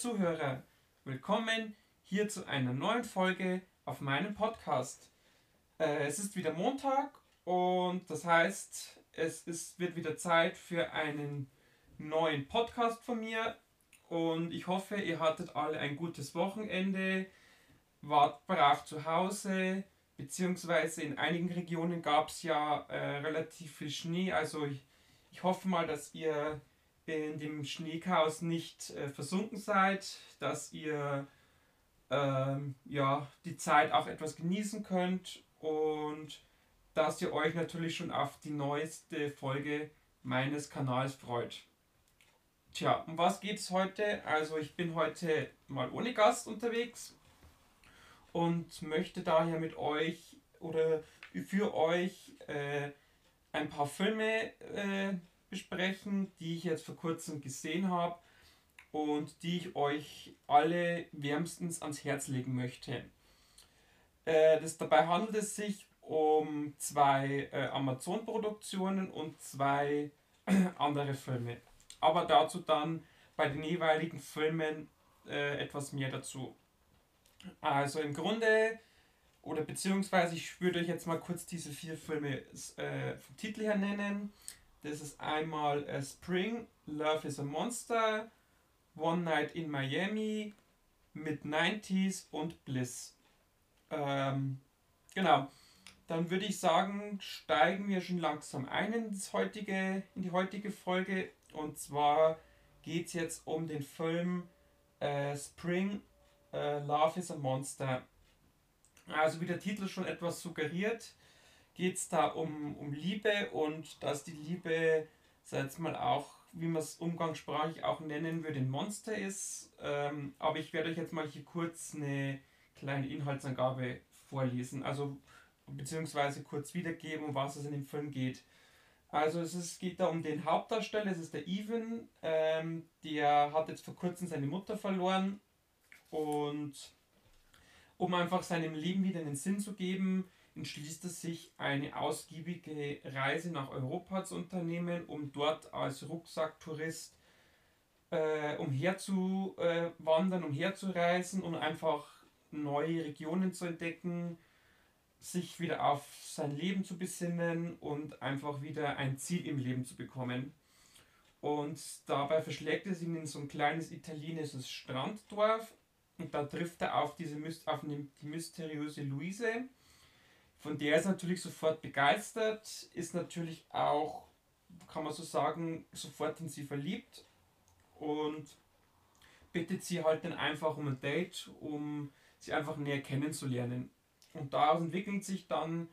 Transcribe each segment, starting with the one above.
Zuhörer, willkommen hier zu einer neuen Folge auf meinem Podcast. Äh, es ist wieder Montag und das heißt, es ist, wird wieder Zeit für einen neuen Podcast von mir und ich hoffe, ihr hattet alle ein gutes Wochenende, wart brav zu Hause, beziehungsweise in einigen Regionen gab es ja äh, relativ viel Schnee, also ich, ich hoffe mal, dass ihr in dem Schneechaos nicht äh, versunken seid, dass ihr ähm, ja, die Zeit auch etwas genießen könnt und dass ihr euch natürlich schon auf die neueste Folge meines Kanals freut. Tja, um was geht es heute? Also ich bin heute mal ohne Gast unterwegs und möchte daher mit euch oder für euch äh, ein paar Filme äh, besprechen, die ich jetzt vor kurzem gesehen habe und die ich euch alle wärmstens ans Herz legen möchte. Äh, das, dabei handelt es sich um zwei äh, Amazon-Produktionen und zwei andere Filme. Aber dazu dann bei den jeweiligen Filmen äh, etwas mehr dazu. Also im Grunde, oder beziehungsweise ich würde euch jetzt mal kurz diese vier Filme äh, vom Titel her nennen. Das ist einmal äh, Spring, Love is a Monster, One Night in Miami, Mid-90s und Bliss. Ähm, genau. Dann würde ich sagen, steigen wir schon langsam ein in, das heutige, in die heutige Folge. Und zwar geht es jetzt um den Film äh, Spring, äh, Love is a Monster. Also wie der Titel schon etwas suggeriert, geht es da um, um Liebe und dass die Liebe, sag mal, auch, wie man es umgangssprachlich auch nennen würde, ein Monster ist. Ähm, aber ich werde euch jetzt mal hier kurz eine kleine Inhaltsangabe vorlesen, also beziehungsweise kurz wiedergeben, um was es in dem Film geht. Also es ist, geht da um den Hauptdarsteller, es ist der Even, ähm, der hat jetzt vor kurzem seine Mutter verloren und um einfach seinem Leben wieder einen Sinn zu geben, entschließt er sich, eine ausgiebige Reise nach Europa zu unternehmen, um dort als Rucksacktourist äh, umherzuwandern, äh, umherzureisen und einfach neue Regionen zu entdecken, sich wieder auf sein Leben zu besinnen und einfach wieder ein Ziel im Leben zu bekommen. Und dabei verschlägt es ihn in so ein kleines italienisches Stranddorf und da trifft er auf, diese, auf die mysteriöse Luise, von der ist natürlich sofort begeistert, ist natürlich auch, kann man so sagen, sofort in sie verliebt und bittet sie halt dann einfach um ein Date, um sie einfach näher kennenzulernen. Und daraus entwickelt sich dann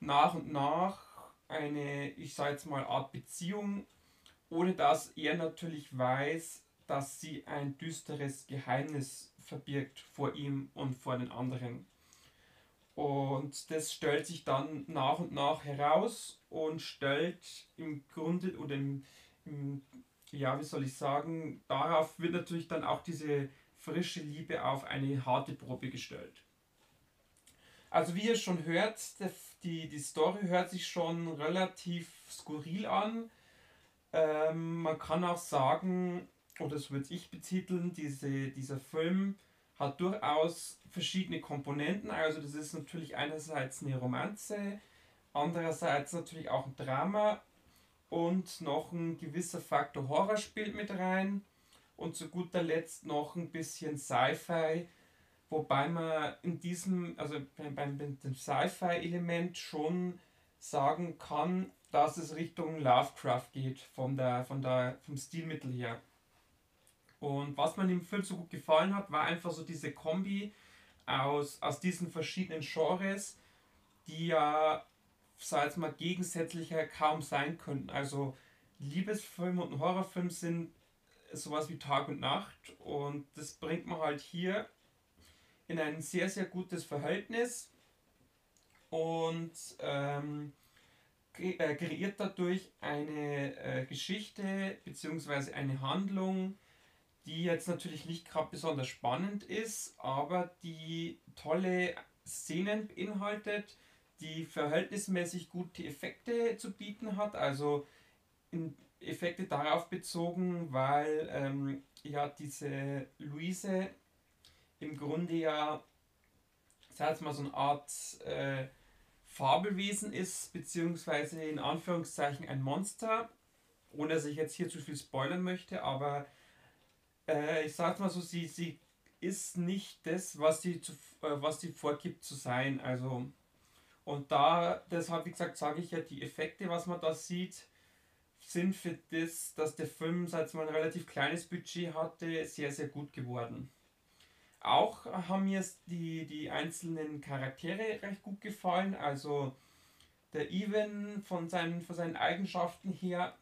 nach und nach eine, ich sage jetzt mal, Art Beziehung, ohne dass er natürlich weiß, dass sie ein düsteres Geheimnis verbirgt vor ihm und vor den anderen. Und das stellt sich dann nach und nach heraus und stellt im Grunde oder im, im, ja, wie soll ich sagen, darauf wird natürlich dann auch diese frische Liebe auf eine harte Probe gestellt. Also wie ihr schon hört, die, die Story hört sich schon relativ skurril an. Ähm, man kann auch sagen, oder so würde ich betiteln, diese, dieser Film hat durchaus verschiedene Komponenten. Also das ist natürlich einerseits eine Romanze, andererseits natürlich auch ein Drama und noch ein gewisser Faktor Horror spielt mit rein und zu guter Letzt noch ein bisschen Sci-Fi, wobei man in diesem, also beim, Sci-Fi-Element schon sagen kann, dass es Richtung Lovecraft geht von der, von der, vom Stilmittel her. Und was mir im Film so gut gefallen hat, war einfach so diese Kombi aus, aus diesen verschiedenen Genres, die ja, sag ich mal, gegensätzlicher kaum sein könnten. Also Liebesfilm und ein Horrorfilm sind sowas wie Tag und Nacht und das bringt man halt hier in ein sehr, sehr gutes Verhältnis und ähm, äh, kreiert dadurch eine äh, Geschichte bzw. eine Handlung, die jetzt natürlich nicht gerade besonders spannend ist, aber die tolle Szenen beinhaltet, die verhältnismäßig gute Effekte zu bieten hat, also Effekte darauf bezogen, weil ähm, ja diese Luise im Grunde ja, sag jetzt mal, so eine Art äh, Fabelwesen ist, beziehungsweise in Anführungszeichen ein Monster, ohne dass ich jetzt hier zu viel spoilern möchte, aber äh, ich sag mal so, sie, sie ist nicht das, was sie, zu, äh, was sie vorgibt zu sein. Also, und da, deshalb, wie gesagt, sage ich ja, die Effekte, was man da sieht, sind für das, dass der Film, seit man ein relativ kleines Budget hatte, sehr, sehr gut geworden. Auch haben mir die, die einzelnen Charaktere recht gut gefallen. Also der Even von seinen, von seinen Eigenschaften her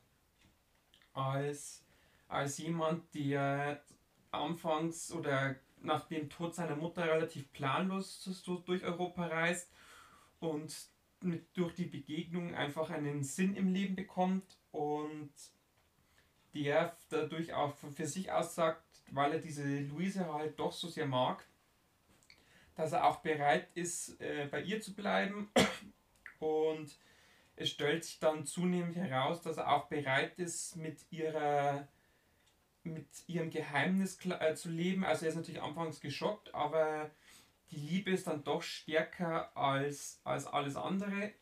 als, als jemand, der anfangs oder nach dem Tod seiner Mutter relativ planlos durch Europa reist und mit, durch die Begegnung einfach einen Sinn im Leben bekommt und der dadurch auch für sich aussagt, weil er diese Luise halt doch so sehr mag, dass er auch bereit ist, äh, bei ihr zu bleiben. Und es stellt sich dann zunehmend heraus, dass er auch bereit ist, mit ihrer mit ihrem Geheimnis äh, zu leben. Also er ist natürlich anfangs geschockt, aber die Liebe ist dann doch stärker als, als alles andere.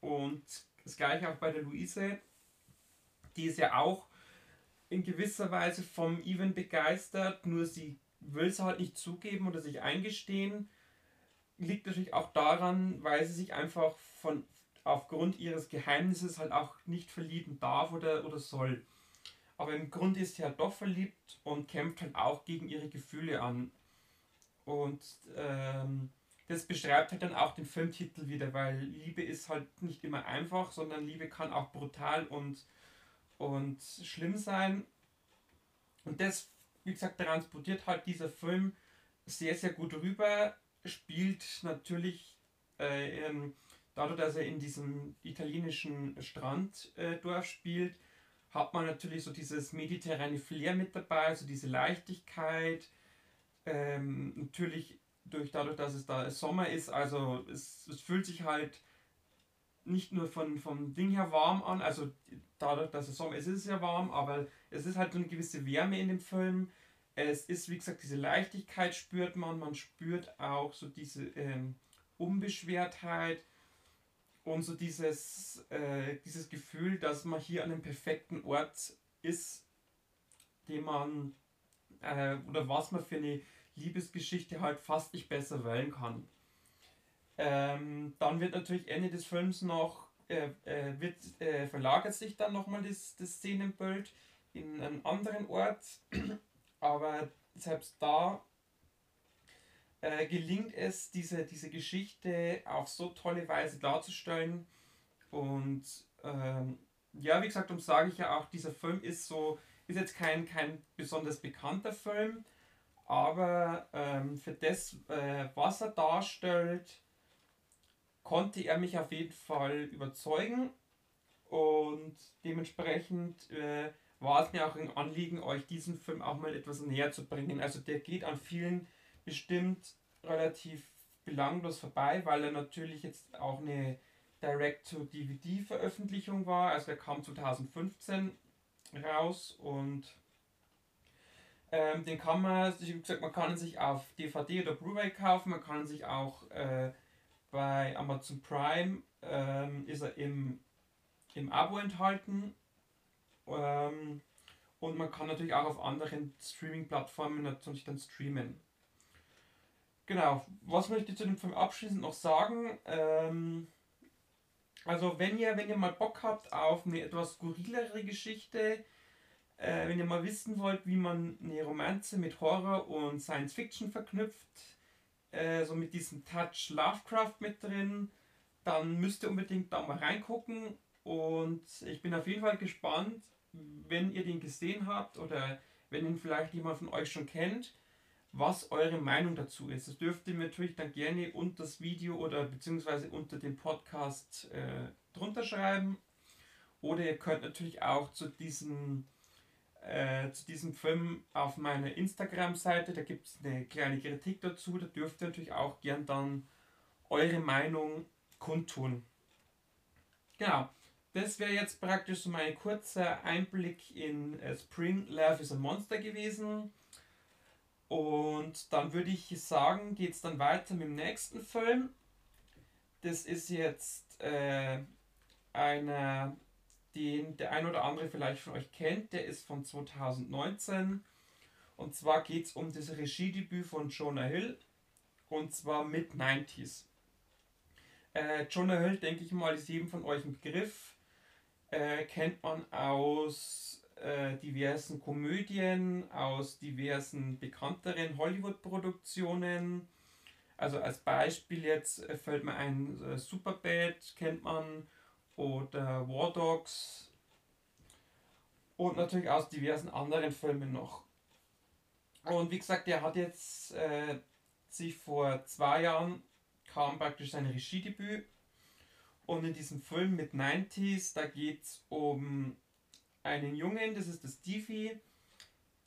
Und das gleiche auch bei der Luise. Die ist ja auch in gewisser Weise vom Even begeistert, nur sie will es halt nicht zugeben oder sich eingestehen. Liegt natürlich auch daran, weil sie sich einfach von aufgrund ihres Geheimnisses halt auch nicht verlieben darf oder, oder soll. Aber im Grunde ist sie halt doch verliebt und kämpft halt auch gegen ihre Gefühle an. Und ähm, das beschreibt halt dann auch den Filmtitel wieder, weil Liebe ist halt nicht immer einfach, sondern Liebe kann auch brutal und und schlimm sein. Und das, wie gesagt, transportiert halt dieser Film sehr, sehr gut rüber. Spielt natürlich äh, ähm, dadurch, dass er in diesem italienischen Stranddorf äh, spielt, hat man natürlich so dieses mediterrane Flair mit dabei, so diese Leichtigkeit. Ähm, natürlich durch dadurch, dass es da Sommer ist, also es, es fühlt sich halt nicht nur von, vom Ding her warm an, also dadurch, dass es Sommer ist, ist es ja warm, aber es ist halt so eine gewisse Wärme in dem Film. Es ist, wie gesagt, diese Leichtigkeit spürt man, man spürt auch so diese ähm, Unbeschwertheit und so dieses, äh, dieses Gefühl, dass man hier an einem perfekten Ort ist, den man äh, oder was man für eine Liebesgeschichte halt fast nicht besser wählen kann. Ähm, dann wird natürlich Ende des Films noch, äh, äh, wird, äh, verlagert sich dann nochmal das, das Szenenbild in einen anderen Ort, aber selbst da äh, gelingt es, diese, diese Geschichte auf so tolle Weise darzustellen und ähm, ja, wie gesagt, darum sage ich ja auch, dieser Film ist so, ist jetzt kein, kein besonders bekannter Film, aber ähm, für das, äh, was er darstellt, konnte er mich auf jeden Fall überzeugen und dementsprechend äh, war es mir auch ein Anliegen, euch diesen Film auch mal etwas näher zu bringen. Also der geht an vielen bestimmt relativ belanglos vorbei, weil er natürlich jetzt auch eine Direct-to-DVD-Veröffentlichung war. Also er kam 2015 raus und ähm, den kann man, wie gesagt, man kann sich auf DVD oder Blu-ray kaufen, man kann sich auch äh, bei Amazon Prime ähm, ist er im, im Abo enthalten. Ähm, und man kann natürlich auch auf anderen Streaming-Plattformen natürlich dann streamen. Genau, was möchte ich zu dem Film abschließend noch sagen? Ähm, also wenn ihr, wenn ihr mal Bock habt auf eine etwas skurrilere Geschichte, äh, wenn ihr mal wissen wollt, wie man eine Romanze mit Horror und Science Fiction verknüpft, äh, so mit diesem Touch Lovecraft mit drin, dann müsst ihr unbedingt da mal reingucken. Und ich bin auf jeden Fall gespannt, wenn ihr den gesehen habt oder wenn ihn vielleicht jemand von euch schon kennt, was eure Meinung dazu ist. Das dürft ihr mir natürlich dann gerne unter das Video oder beziehungsweise unter dem Podcast äh, drunter schreiben. Oder ihr könnt natürlich auch zu diesem äh, zu diesem Film auf meiner Instagram-Seite. Da gibt es eine kleine Kritik dazu. Da dürft ihr natürlich auch gern dann eure Meinung kundtun. Genau. das wäre jetzt praktisch so mein kurzer Einblick in äh, Spring Love is a Monster gewesen. Und dann würde ich sagen, geht es dann weiter mit dem nächsten Film. Das ist jetzt äh, einer, den der ein oder andere vielleicht von euch kennt. Der ist von 2019. Und zwar geht es um das Regiedebüt von Jonah Hill. Und zwar Mid-90s. Äh, Jonah Hill, denke ich mal, ist jedem von euch ein Begriff. Äh, kennt man aus äh, diversen Komödien, aus diversen bekannteren Hollywood-Produktionen. Also als Beispiel jetzt äh, fällt mir ein äh, Superbad, kennt man, oder War Dogs und natürlich aus diversen anderen Filmen noch. Und wie gesagt, er hat jetzt äh, sich vor zwei Jahren kam praktisch sein Regiedebüt. Und in diesem Film mit 90s, da geht es um einen Jungen, das ist der Stevie.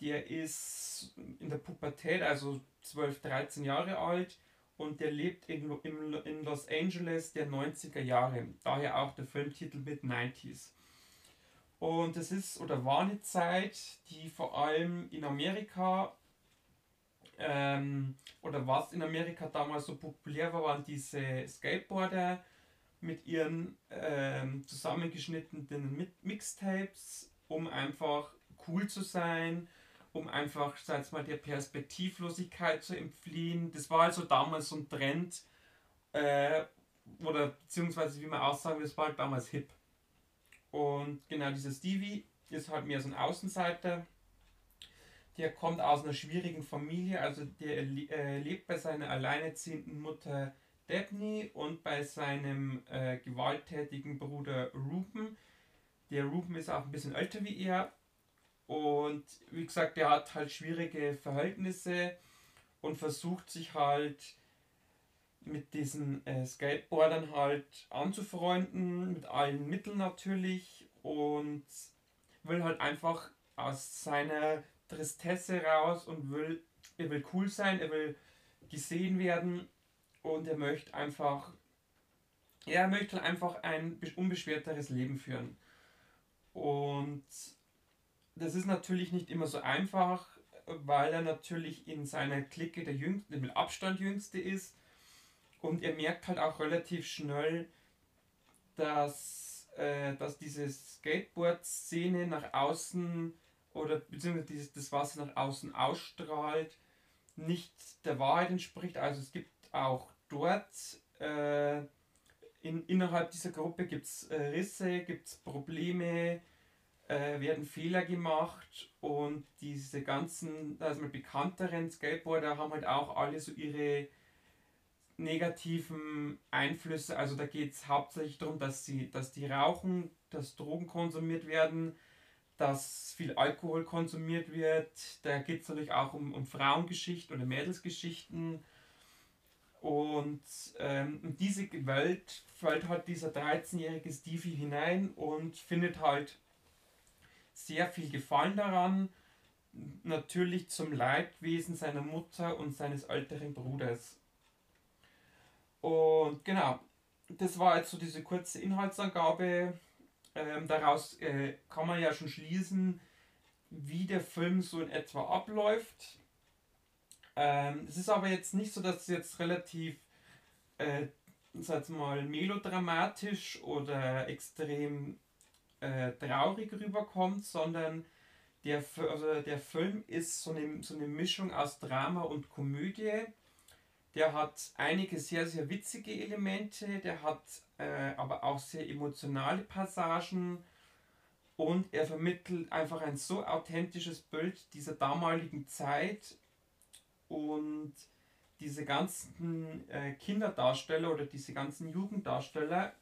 Der ist in der Pubertät, also 12, 13 Jahre alt und der lebt in, in, in Los Angeles der 90er Jahre. Daher auch der Filmtitel mit 90s. Und es ist oder war eine Zeit, die vor allem in Amerika ähm, oder was in Amerika damals so populär war, waren diese Skateboarder mit ihren ähm, zusammengeschnittenen Mixtapes, um einfach cool zu sein, um einfach, sag mal, der Perspektivlosigkeit zu entfliehen. Das war also damals so ein Trend, äh, oder beziehungsweise wie man auch sagen das war halt damals hip. Und genau dieser Stevie ist halt mehr so ein Außenseiter der kommt aus einer schwierigen Familie, also der äh, lebt bei seiner alleinerziehenden Mutter Dabney und bei seinem äh, gewalttätigen Bruder Ruben. Der Ruben ist auch ein bisschen älter wie er und wie gesagt, der hat halt schwierige Verhältnisse und versucht sich halt mit diesen äh, Skateboardern halt anzufreunden, mit allen Mitteln natürlich und will halt einfach aus seiner Tristesse raus und will, er will cool sein, er will gesehen werden und er möchte einfach, er möchte einfach ein unbeschwerteres Leben führen. Und das ist natürlich nicht immer so einfach, weil er natürlich in seiner Clique der Jüngste, mit Abstand Jüngste ist. Und er merkt halt auch relativ schnell, dass, äh, dass diese Skateboard-Szene nach außen oder beziehungsweise dieses, das, was nach außen ausstrahlt, nicht der Wahrheit entspricht. Also es gibt auch dort äh, in, innerhalb dieser Gruppe gibt es äh, Risse, gibt es Probleme, äh, werden Fehler gemacht und diese ganzen, also bekannteren Skateboarder haben halt auch alle so ihre negativen Einflüsse. Also da geht es hauptsächlich darum, dass sie, dass die rauchen, dass Drogen konsumiert werden, dass viel Alkohol konsumiert wird. Da geht es natürlich auch um, um Frauengeschichten oder Mädelsgeschichten. Und ähm, in diese Welt fällt halt dieser 13-jährige Stevie hinein und findet halt sehr viel Gefallen daran. Natürlich zum Leidwesen seiner Mutter und seines älteren Bruders. Und genau, das war jetzt so diese kurze Inhaltsangabe ähm, daraus äh, kann man ja schon schließen, wie der Film so in etwa abläuft. Ähm, es ist aber jetzt nicht so, dass es jetzt relativ, äh, sag mal, melodramatisch oder extrem äh, traurig rüberkommt, sondern der, also der Film ist so eine, so eine Mischung aus Drama und Komödie. Der hat einige sehr, sehr witzige Elemente, der hat äh, aber auch sehr emotionale Passagen und er vermittelt einfach ein so authentisches Bild dieser damaligen Zeit und diese ganzen äh, Kinderdarsteller oder diese ganzen Jugenddarsteller,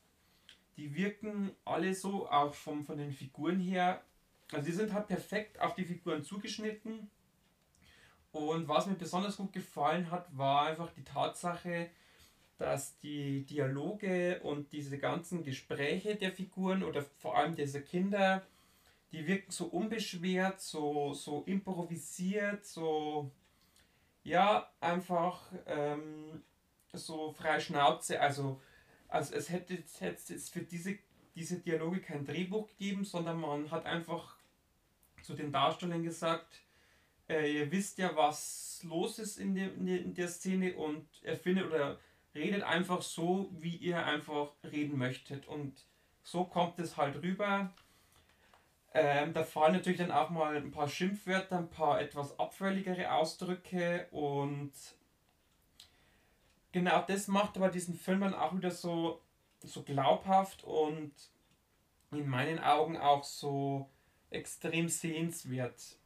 die wirken alle so auch vom, von den Figuren her, also die sind halt perfekt auf die Figuren zugeschnitten. Und was mir besonders gut gefallen hat, war einfach die Tatsache, dass die Dialoge und diese ganzen Gespräche der Figuren oder vor allem dieser Kinder, die wirken so unbeschwert, so, so improvisiert, so ja, einfach ähm, so frei Schnauze. Also, also es hätte, jetzt für diese, diese Dialoge kein Drehbuch gegeben, sondern man hat einfach zu den Darstellern gesagt, äh, ihr wisst ja, was los ist in, der, in der Szene und erfindet oder redet einfach so, wie ihr einfach reden möchtet. Und so kommt es halt rüber. Ähm, da fallen natürlich dann auch mal ein paar Schimpfwörter, ein paar etwas abfälligere Ausdrücke und genau das macht aber diesen Film dann auch wieder so, so glaubhaft und in meinen Augen auch so extrem sehenswert.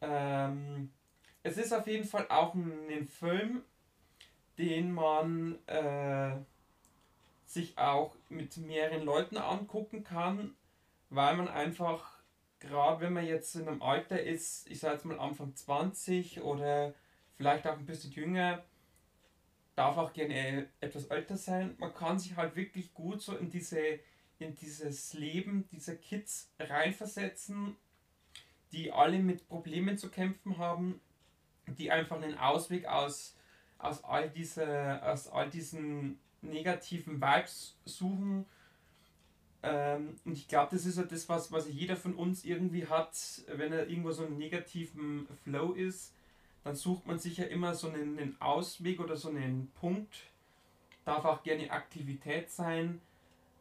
Ähm, es ist auf jeden Fall auch ein Film, den man äh, sich auch mit mehreren Leuten angucken kann, weil man einfach, gerade wenn man jetzt in einem Alter ist, ich sage jetzt mal Anfang 20 oder vielleicht auch ein bisschen jünger, darf auch gerne etwas älter sein, man kann sich halt wirklich gut so in diese in dieses Leben dieser Kids reinversetzen, die alle mit Problemen zu kämpfen haben, die einfach einen Ausweg aus, aus, all, diese, aus all diesen negativen Vibes suchen. Ähm, und ich glaube, das ist ja das, was, was jeder von uns irgendwie hat, wenn er irgendwo so einen negativen Flow ist, dann sucht man sich ja immer so einen, einen Ausweg oder so einen Punkt. Darf auch gerne Aktivität sein,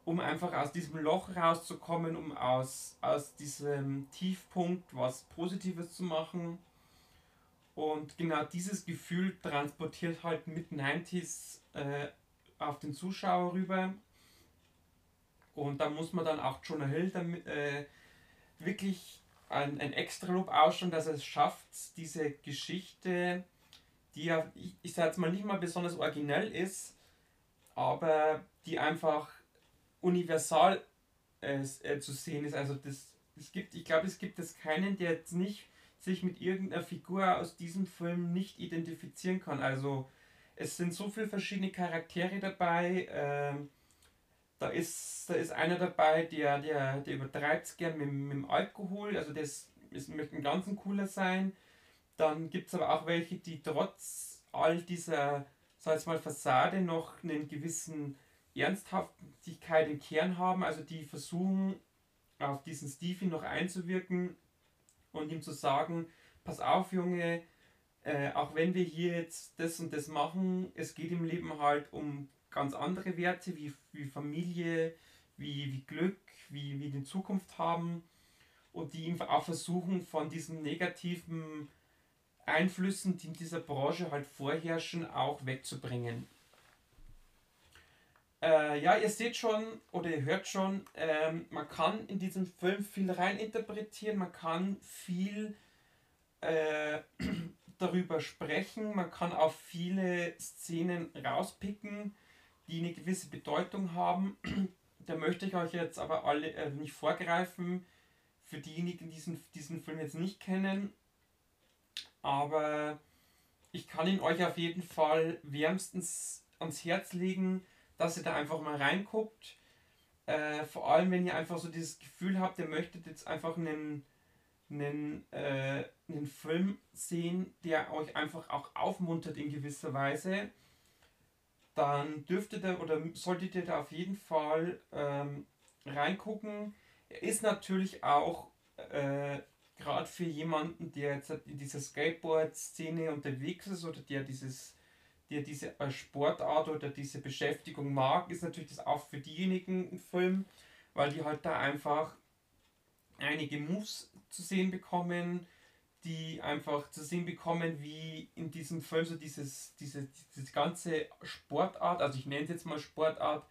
um einfach aus diesem Loch rauszukommen, um aus, aus diesem Tiefpunkt was Positives zu machen. Und genau dieses Gefühl transportiert halt mit 90s äh, auf den Zuschauer rüber. Und da muss man dann auch Jonah Hill damit, äh, wirklich ein, ein extra Lob ausschauen, dass er es schafft, diese Geschichte, die ja, ich, ich sage jetzt mal nicht mal besonders originell ist, aber die einfach universal äh, äh, zu sehen ist. Also das, es gibt, ich glaube, es gibt es keinen, der jetzt nicht sich mit irgendeiner Figur aus diesem Film nicht identifizieren kann. Also es sind so viele verschiedene Charaktere dabei. Ähm, da ist, da ist einer dabei, der, der, der übertreibt es gern mit, mit dem Alkohol, also das ist, möchte ein ganz cooler sein. Dann gibt es aber auch welche, die trotz all dieser, sag ich mal, Fassade noch einen gewissen Ernsthaftigkeit im Kern haben, also die versuchen auf diesen Stevie noch einzuwirken und ihm zu sagen, pass auf Junge, äh, auch wenn wir hier jetzt das und das machen, es geht im Leben halt um ganz andere Werte wie, wie Familie, wie, wie Glück, wie, wie die Zukunft haben und die ihm auch versuchen von diesen negativen Einflüssen, die in dieser Branche halt vorherrschen, auch wegzubringen. Äh, ja, ihr seht schon oder ihr hört schon, ähm, man kann in diesem Film viel reininterpretieren, man kann viel äh, darüber sprechen, man kann auch viele Szenen rauspicken, die eine gewisse Bedeutung haben. da möchte ich euch jetzt aber alle äh, nicht vorgreifen, für diejenigen, die diesen, diesen Film jetzt nicht kennen. Aber ich kann ihn euch auf jeden Fall wärmstens ans Herz legen dass ihr da einfach mal reinguckt. Äh, vor allem, wenn ihr einfach so dieses Gefühl habt, ihr möchtet jetzt einfach einen, einen, äh, einen Film sehen, der euch einfach auch aufmuntert in gewisser Weise, dann dürftet ihr oder solltet ihr da auf jeden Fall ähm, reingucken. Er ist natürlich auch äh, gerade für jemanden, der jetzt in dieser Skateboard-Szene unterwegs ist oder der dieses der diese Sportart oder diese Beschäftigung mag, ist natürlich das auch für diejenigen ein Film, weil die halt da einfach einige Moves zu sehen bekommen, die einfach zu sehen bekommen, wie in diesem Film so dieses, diese, diese ganze Sportart, also ich nenne es jetzt mal Sportart,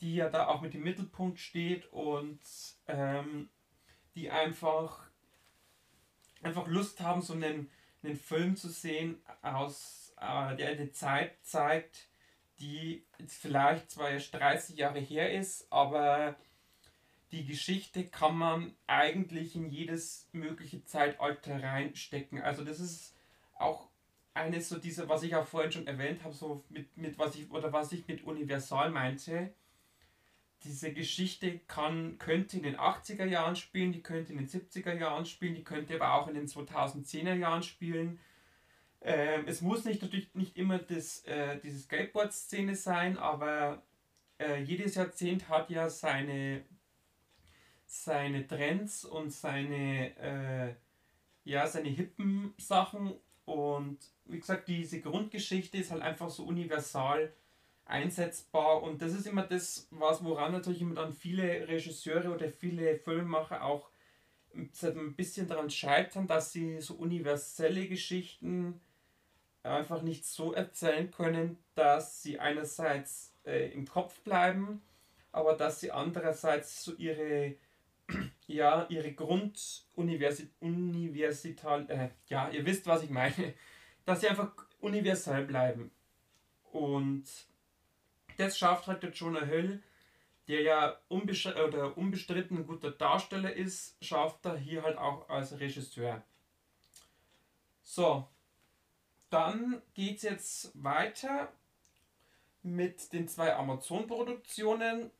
die ja da auch mit im Mittelpunkt steht und ähm, die einfach, einfach Lust haben, so einen, einen Film zu sehen aus äh, der eine Zeit zeigt, die vielleicht zwar erst 30 Jahre her ist, aber die Geschichte kann man eigentlich in jedes mögliche Zeitalter reinstecken. Also das ist auch eines so dieser, was ich auch vorhin schon erwähnt habe, so mit, mit was ich oder was ich mit Universal meinte. Diese Geschichte kann, könnte in den 80er Jahren spielen, die könnte in den 70er Jahren spielen, die könnte aber auch in den 2010er Jahren spielen. Ähm, es muss nicht natürlich nicht immer das, äh, diese Skateboard-Szene sein, aber äh, jedes Jahrzehnt hat ja seine, seine Trends und seine, äh, ja, seine hippen Sachen. Und wie gesagt, diese Grundgeschichte ist halt einfach so universal einsetzbar. Und das ist immer das, was woran natürlich immer dann viele Regisseure oder viele Filmemacher auch ein bisschen daran scheitern, dass sie so universelle Geschichten einfach nicht so erzählen können, dass sie einerseits äh, im Kopf bleiben, aber dass sie andererseits so ihre ja ihre Grunduniversital äh, ja ihr wisst was ich meine, dass sie einfach universell bleiben und das schafft halt der Jonah Hill, der ja unbestritten ein guter Darsteller ist, schafft er hier halt auch als Regisseur. So, dann geht es jetzt weiter mit den zwei Amazon-Produktionen.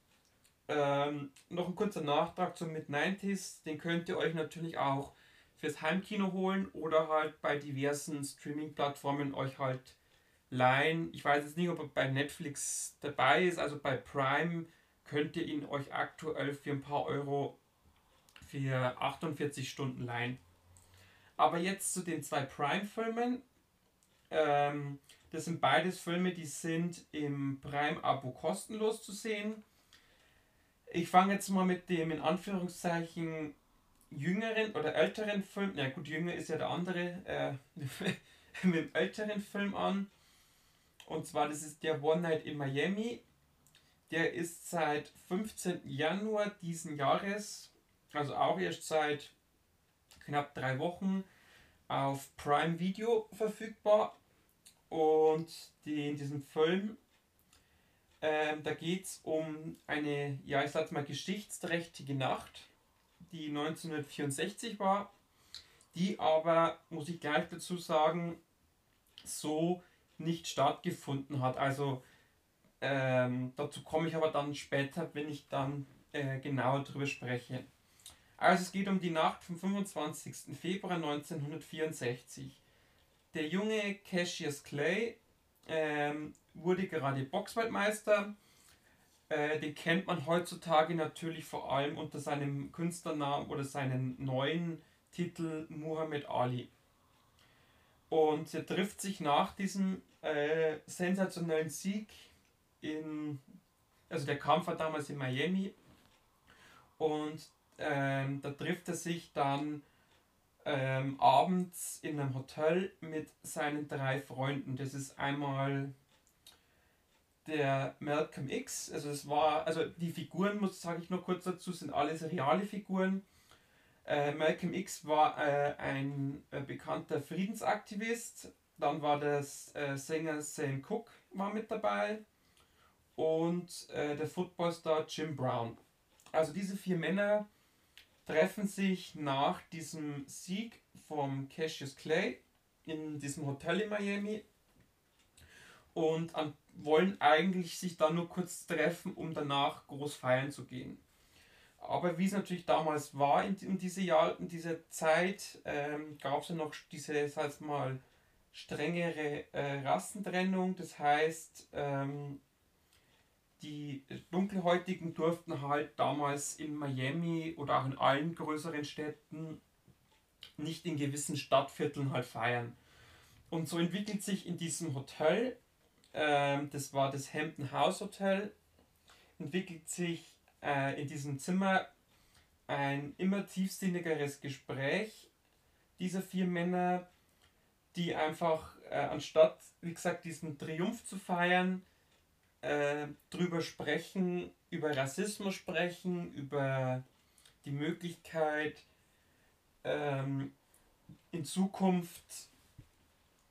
Ähm, noch ein kurzer Nachtrag zum Mid-90s. Den könnt ihr euch natürlich auch fürs Heimkino holen oder halt bei diversen Streaming-Plattformen euch halt leihen. Ich weiß jetzt nicht, ob er bei Netflix dabei ist. Also bei Prime könnt ihr ihn euch aktuell für ein paar Euro für 48 Stunden leihen. Aber jetzt zu den zwei Prime-Filmen. Ähm, das sind beides Filme, die sind im Prime-Abo kostenlos zu sehen. Ich fange jetzt mal mit dem in Anführungszeichen jüngeren oder älteren Film, na gut, jünger ist ja der andere, äh, mit dem älteren Film an. Und zwar, das ist der One Night in Miami. Der ist seit 15. Januar diesen Jahres, also auch erst seit knapp drei Wochen, auf Prime Video verfügbar. Und die, in diesem Film, ähm, da geht es um eine, ja, ich sag's mal, geschichtsträchtige Nacht, die 1964 war, die aber, muss ich gleich dazu sagen, so nicht stattgefunden hat. Also ähm, dazu komme ich aber dann später, wenn ich dann äh, genauer darüber spreche. Also es geht um die Nacht vom 25. Februar 1964. Der junge Cassius Clay ähm, wurde gerade Boxweltmeister. Äh, den kennt man heutzutage natürlich vor allem unter seinem Künstlernamen oder seinen neuen Titel Muhammad Ali. Und er trifft sich nach diesem äh, sensationellen Sieg in, also der Kampf war damals in Miami und ähm, da trifft er sich dann ähm, abends in einem Hotel mit seinen drei Freunden. Das ist einmal der Malcolm X, also es war, also die Figuren, muss sage ich nur kurz dazu, sind alles reale Figuren. Äh, Malcolm X war äh, ein äh, bekannter Friedensaktivist. Dann war das äh, Sänger Sam Cooke war mit dabei und äh, der Footballstar Jim Brown. Also diese vier Männer treffen sich nach diesem Sieg vom Cassius Clay in diesem Hotel in Miami und an, wollen eigentlich sich da nur kurz treffen, um danach groß feiern zu gehen. Aber wie es natürlich damals war in, in, diese Jahr, in dieser Zeit, ähm, gab es ja noch diese, sag mal, strengere äh, Rassentrennung. Das heißt, ähm, die Dunkelhäutigen durften halt damals in Miami oder auch in allen größeren Städten nicht in gewissen Stadtvierteln halt feiern. Und so entwickelt sich in diesem Hotel, ähm, das war das Hampton House Hotel, entwickelt sich äh, in diesem Zimmer ein immer tiefsinnigeres Gespräch dieser vier Männer, die einfach äh, anstatt, wie gesagt, diesen Triumph zu feiern, äh, drüber sprechen, über Rassismus sprechen, über die Möglichkeit, ähm, in Zukunft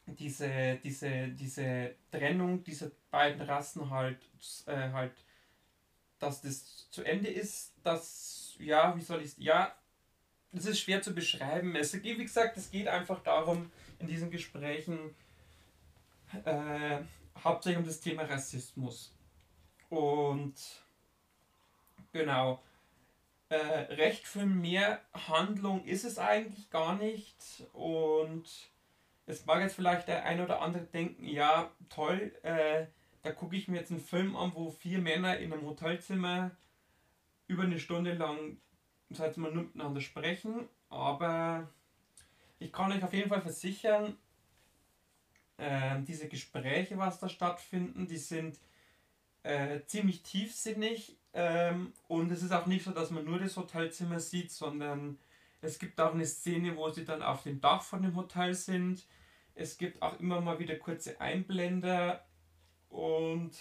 diese, diese, diese Trennung dieser beiden Rassen halt, äh, halt, dass das zu Ende ist, dass, ja, wie soll ich ja, das ist schwer zu beschreiben. Es geht, wie gesagt, es geht einfach darum, in diesen Gesprächen äh, hauptsächlich um das Thema Rassismus. Und genau, äh, recht viel mehr Handlung ist es eigentlich gar nicht. Und es mag jetzt vielleicht der ein oder andere denken, ja, toll, äh, da gucke ich mir jetzt einen Film an, wo vier Männer in einem Hotelzimmer über eine Stunde lang seit mal miteinander sprechen, aber ich kann euch auf jeden Fall versichern, äh, diese Gespräche, was da stattfinden, die sind äh, ziemlich tiefsinnig ähm, und es ist auch nicht so, dass man nur das Hotelzimmer sieht, sondern es gibt auch eine Szene, wo sie dann auf dem Dach von dem Hotel sind. Es gibt auch immer mal wieder kurze Einblender und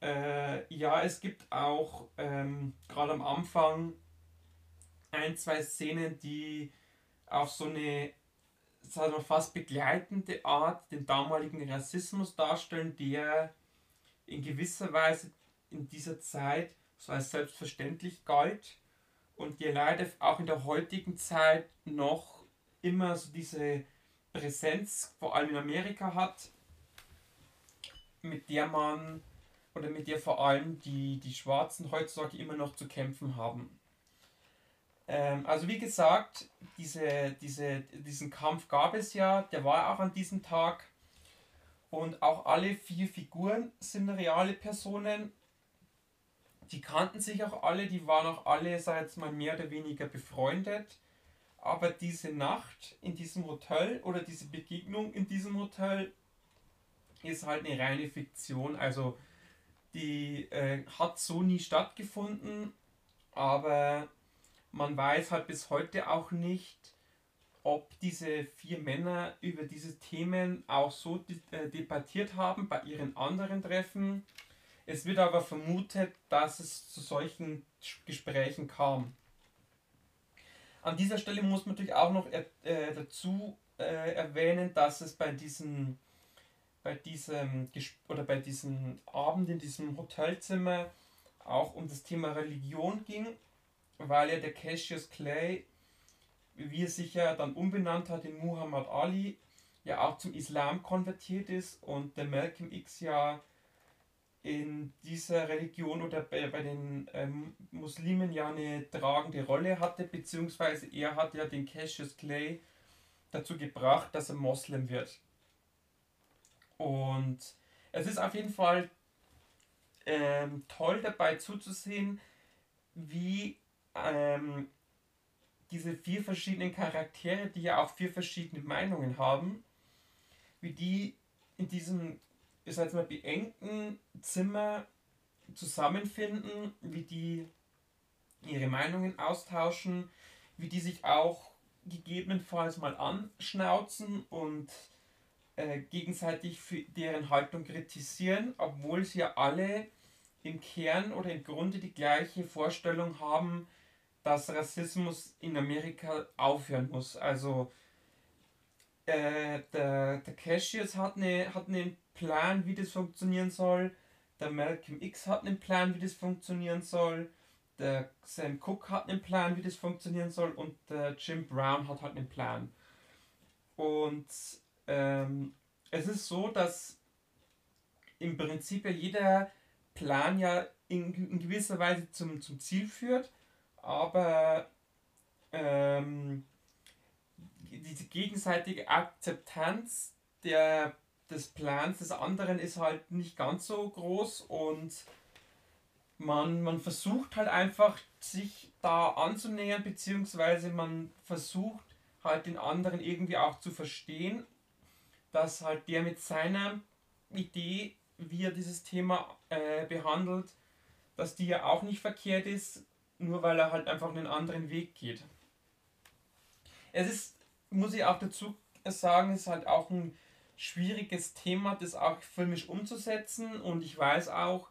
äh, ja, es gibt auch ähm, gerade am Anfang ein, zwei Szenen, die auf so eine wir, fast begleitende Art den damaligen Rassismus darstellen, der in gewisser Weise in dieser Zeit so als selbstverständlich galt und der leider auch in der heutigen Zeit noch immer so diese Präsenz, vor allem in Amerika hat, mit der man oder mit der vor allem die, die Schwarzen heutzutage immer noch zu kämpfen haben. Ähm, also wie gesagt, diese, diese, diesen Kampf gab es ja, der war auch an diesem Tag. Und auch alle vier Figuren sind reale Personen. Die kannten sich auch alle, die waren auch alle, sag jetzt mal, mehr oder weniger befreundet. Aber diese Nacht in diesem Hotel oder diese Begegnung in diesem Hotel ist halt eine reine Fiktion. Also die äh, hat so nie stattgefunden, aber man weiß halt bis heute auch nicht, ob diese vier Männer über diese Themen auch so äh, debattiert haben bei ihren anderen Treffen. Es wird aber vermutet, dass es zu solchen Gesprächen kam. An dieser Stelle muss man natürlich auch noch äh, dazu äh, erwähnen, dass es bei diesen bei diesem oder bei diesem Abend in diesem Hotelzimmer auch um das Thema Religion ging, weil ja der Cassius Clay, wie er sich ja dann umbenannt hat in Muhammad Ali, ja auch zum Islam konvertiert ist und der Malcolm X ja in dieser Religion oder bei, den ähm, Muslimen ja eine tragende Rolle hatte, beziehungsweise er hat ja den Cassius Clay dazu gebracht, dass er Moslem wird. Und es ist auf jeden Fall ähm, toll dabei zuzusehen, wie ähm, diese vier verschiedenen Charaktere, die ja auch vier verschiedene Meinungen haben, wie die in diesem, ich sag jetzt mal, beengten Zimmer zusammenfinden, wie die ihre Meinungen austauschen, wie die sich auch gegebenenfalls mal anschnauzen und äh, gegenseitig für deren Haltung kritisieren, obwohl sie ja alle im Kern oder im Grunde die gleiche Vorstellung haben, dass Rassismus in Amerika aufhören muss. Also äh, der, der Cassius hat, eine, hat einen Plan, wie das funktionieren soll. Der Malcolm X hat einen Plan, wie das funktionieren soll. Der Sam Cook hat einen Plan, wie das funktionieren soll. Und der Jim Brown hat halt einen Plan. Und ähm, es ist so, dass im Prinzip ja jeder Plan ja in, in gewisser Weise zum, zum Ziel führt, aber ähm, diese gegenseitige Akzeptanz der, des Plans des anderen ist halt nicht ganz so groß und man, man versucht halt einfach sich da anzunähern, beziehungsweise man versucht halt den anderen irgendwie auch zu verstehen dass halt der mit seiner Idee, wie er dieses Thema äh, behandelt, dass die ja auch nicht verkehrt ist, nur weil er halt einfach einen anderen Weg geht. Es ist, muss ich auch dazu sagen, ist halt auch ein schwieriges Thema, das auch filmisch umzusetzen und ich weiß auch,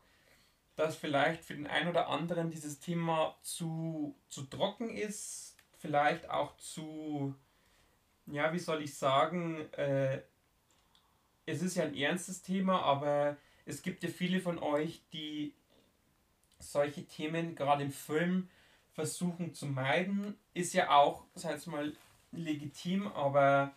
dass vielleicht für den einen oder anderen dieses Thema zu, zu trocken ist, vielleicht auch zu, ja, wie soll ich sagen, äh, es ist ja ein ernstes Thema, aber es gibt ja viele von euch, die solche Themen gerade im Film versuchen zu meiden. Ist ja auch, sag ich mal, legitim, aber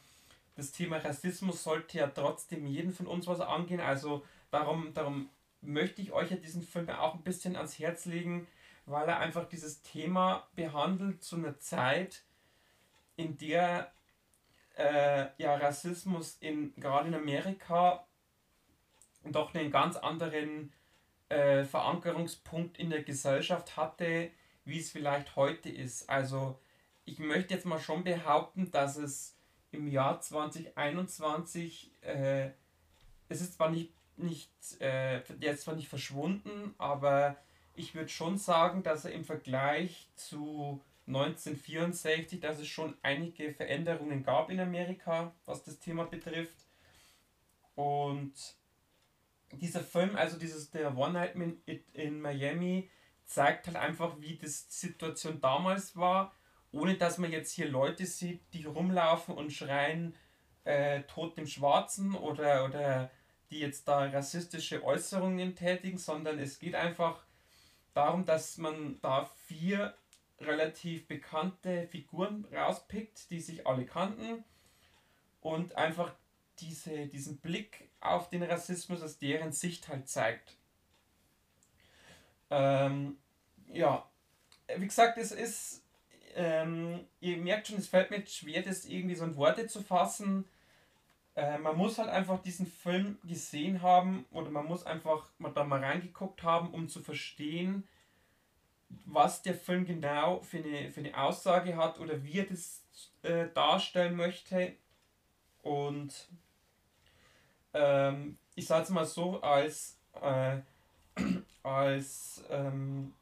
das Thema Rassismus sollte ja trotzdem jeden von uns was angehen. Also darum, darum möchte ich euch ja diesen Film auch ein bisschen ans Herz legen, weil er einfach dieses Thema behandelt zu einer Zeit, in der äh, ja, Rassismus in, gerade in Amerika doch einen ganz anderen äh, Verankerungspunkt in der Gesellschaft hatte, wie es vielleicht heute ist. Also ich möchte jetzt mal schon behaupten, dass es im Jahr 2021, äh, es ist zwar nicht, nicht äh, der ist zwar nicht verschwunden, aber ich würde schon sagen, dass er im Vergleich zu 1964, dass es schon einige Veränderungen gab in Amerika, was das Thema betrifft. Und dieser Film, also dieses der One Night in Miami, zeigt halt einfach, wie die Situation damals war, ohne dass man jetzt hier Leute sieht, die rumlaufen und schreien, äh, Tod dem Schwarzen oder, oder die jetzt da rassistische Äußerungen tätigen, sondern es geht einfach darum, dass man da vier relativ bekannte Figuren rauspickt, die sich alle kannten und einfach diese, diesen Blick auf den Rassismus aus deren Sicht halt zeigt. Ähm, ja, wie gesagt, es ist, ähm, ihr merkt schon, es fällt mir schwer, das irgendwie so in Worte zu fassen. Äh, man muss halt einfach diesen Film gesehen haben oder man muss einfach mal da mal reingeguckt haben, um zu verstehen, was der Film genau für eine, für eine Aussage hat oder wie er das äh, darstellen möchte. Und ähm, ich sage es mal so, als, äh, als ähm,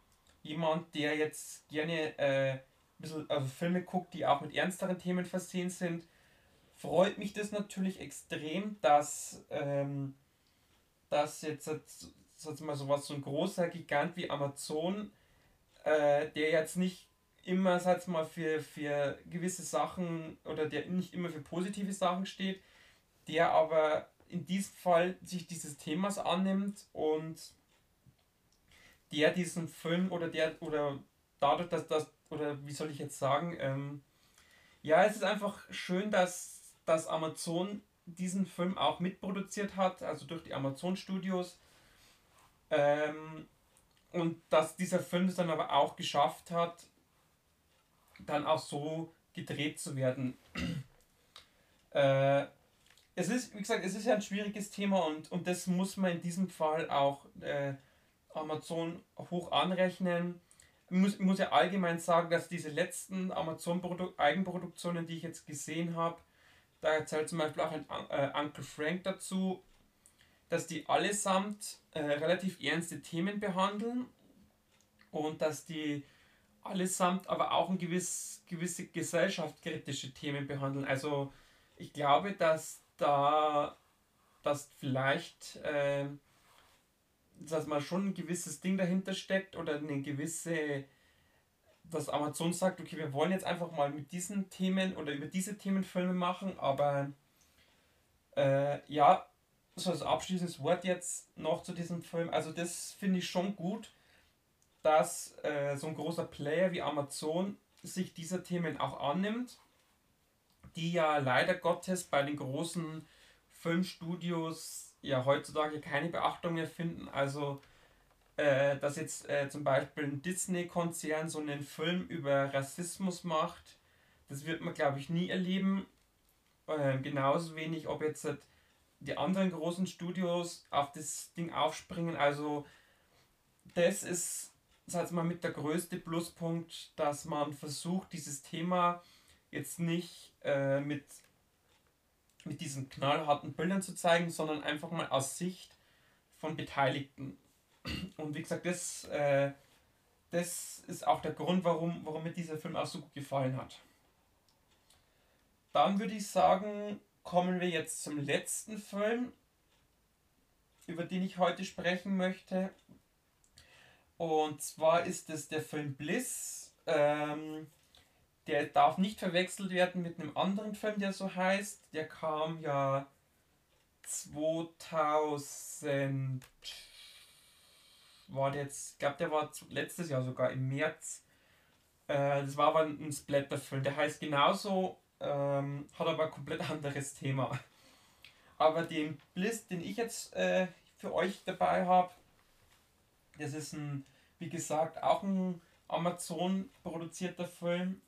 jemand, der jetzt gerne äh, ein bisschen also Filme guckt, die auch mit ernsteren Themen versehen sind, freut mich das natürlich extrem, dass, ähm, dass jetzt, jetzt mal sowas, so ein großer Gigant wie Amazon äh, der jetzt nicht immer, sag mal, für, für gewisse Sachen oder der nicht immer für positive Sachen steht, der aber in diesem Fall sich dieses Themas annimmt und der diesen Film oder der oder dadurch, dass das oder wie soll ich jetzt sagen, ähm, ja, es ist einfach schön, dass, dass Amazon diesen Film auch mitproduziert hat, also durch die Amazon Studios. Ähm, und dass dieser Film es dann aber auch geschafft hat, dann auch so gedreht zu werden. äh, es ist, wie gesagt, es ist ja ein schwieriges Thema und, und das muss man in diesem Fall auch äh, Amazon hoch anrechnen. Ich muss, muss ja allgemein sagen, dass diese letzten Amazon-Eigenproduktionen, die ich jetzt gesehen habe, da zählt zum Beispiel auch ein äh, Uncle Frank dazu, dass die allesamt äh, relativ ernste Themen behandeln und dass die allesamt aber auch ein gewiss, gewisse gesellschaftskritische Themen behandeln. Also ich glaube, dass da dass vielleicht äh, dass man schon ein gewisses Ding dahinter steckt oder eine gewisse dass Amazon sagt, okay, wir wollen jetzt einfach mal mit diesen Themen oder über diese Themen Filme machen, aber äh, ja, so als abschließendes Wort jetzt noch zu diesem Film. Also das finde ich schon gut, dass äh, so ein großer Player wie Amazon sich dieser Themen auch annimmt, die ja leider Gottes bei den großen Filmstudios ja heutzutage keine Beachtung mehr finden. Also äh, dass jetzt äh, zum Beispiel ein Disney-Konzern so einen Film über Rassismus macht, das wird man glaube ich nie erleben. Äh, genauso wenig, ob jetzt die anderen großen Studios auf das Ding aufspringen. Also das ist, sag mal, mit der größte Pluspunkt, dass man versucht, dieses Thema jetzt nicht äh, mit, mit diesen knallharten Bildern zu zeigen, sondern einfach mal aus Sicht von Beteiligten. Und wie gesagt, das, äh, das ist auch der Grund, warum, warum mir dieser Film auch so gut gefallen hat. Dann würde ich sagen, kommen wir jetzt zum letzten Film, über den ich heute sprechen möchte. Und zwar ist es der Film Bliss. Ähm, der darf nicht verwechselt werden mit einem anderen Film, der so heißt. Der kam ja 2000. War der jetzt, ich glaube, der war letztes Jahr sogar im März. Äh, das war aber ein Splatter-Film. Der heißt genauso ähm, hat aber ein komplett anderes Thema. Aber den Bliss, den ich jetzt äh, für euch dabei habe, das ist ein, wie gesagt, auch ein Amazon produzierter Film.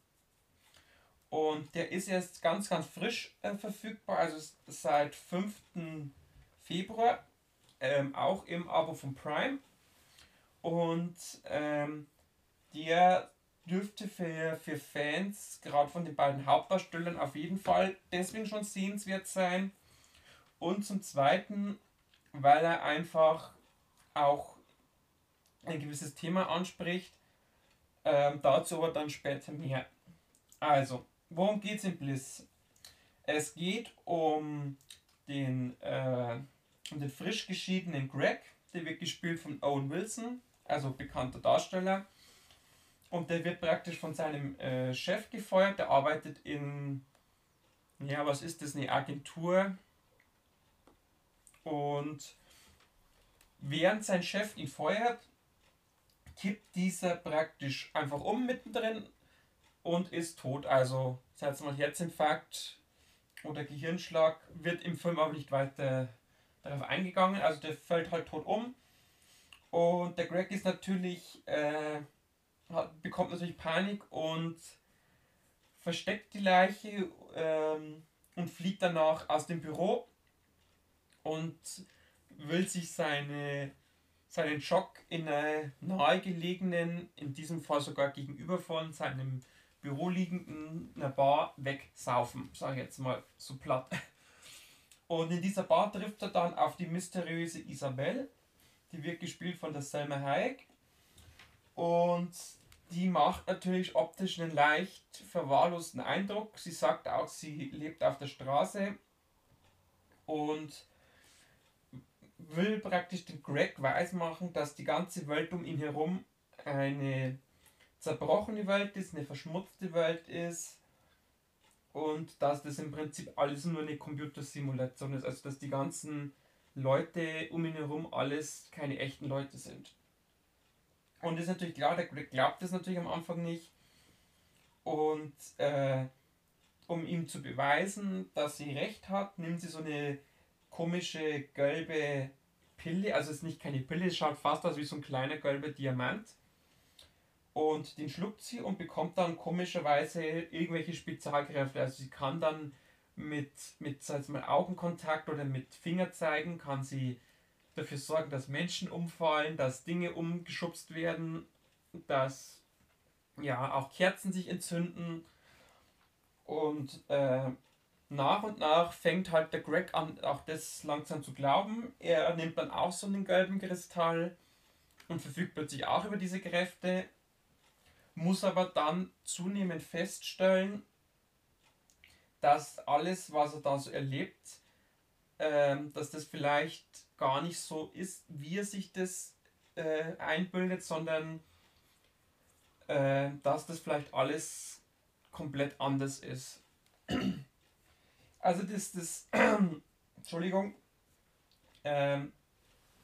Und der ist jetzt ganz, ganz frisch äh, verfügbar, also seit 5. Februar. ähm, auch im Abo von Prime. Und ähm, der dürfte für, für Fans, gerade von den beiden Hauptdarstellern, auf jeden Fall deswegen schon sehenswert sein. Und zum Zweiten, weil er einfach auch ein gewisses Thema anspricht. Ähm, dazu aber dann später mehr. Also, worum geht es in Bliss? Es geht um den, äh, um den frisch geschiedenen Greg, der wird gespielt von Owen Wilson, also bekannter Darsteller. Und der wird praktisch von seinem äh, Chef gefeuert, der arbeitet in, ja, was ist das, eine Agentur. Und während sein Chef ihn feuert, kippt dieser praktisch einfach um mittendrin und ist tot. Also, sei es mal Herzinfarkt oder Gehirnschlag, wird im Film aber nicht weiter darauf eingegangen. Also, der fällt halt tot um. Und der Greg ist natürlich, äh, hat, bekommt natürlich Panik und versteckt die Leiche ähm, und flieht danach aus dem Büro und will sich seine seinen Schock in einer nahegelegenen, in diesem Fall sogar gegenüber von seinem Büro liegenden einer Bar wegsaufen, sage ich jetzt mal so platt. Und in dieser Bar trifft er dann auf die mysteriöse Isabelle, die wird gespielt von der Selma Hayek. Und die macht natürlich optisch einen leicht verwahrlosten Eindruck. Sie sagt auch, sie lebt auf der Straße und will praktisch den Greg weismachen, dass die ganze Welt um ihn herum eine zerbrochene Welt ist, eine verschmutzte Welt ist und dass das im Prinzip alles nur eine Computersimulation ist, also dass die ganzen Leute um ihn herum alles keine echten Leute sind. Und ist natürlich klar, der glaubt das natürlich am Anfang nicht. Und äh, um ihm zu beweisen, dass sie recht hat, nimmt sie so eine komische gelbe Pille, also es ist nicht keine Pille, es schaut fast aus wie so ein kleiner gelber Diamant. Und den schluckt sie und bekommt dann komischerweise irgendwelche Spezialkräfte. Also sie kann dann mit, mit mal, Augenkontakt oder mit Fingerzeigen kann sie dafür sorgen, dass Menschen umfallen, dass Dinge umgeschubst werden, dass ja auch Kerzen sich entzünden. Und äh, nach und nach fängt halt der Greg an, auch das langsam zu glauben. Er nimmt dann auch so einen gelben Kristall und verfügt plötzlich auch über diese Kräfte, muss aber dann zunehmend feststellen, dass alles, was er da so erlebt, ähm, dass das vielleicht gar nicht so ist, wie er sich das äh, einbildet, sondern äh, dass das vielleicht alles komplett anders ist. Also das, das, Entschuldigung, ähm,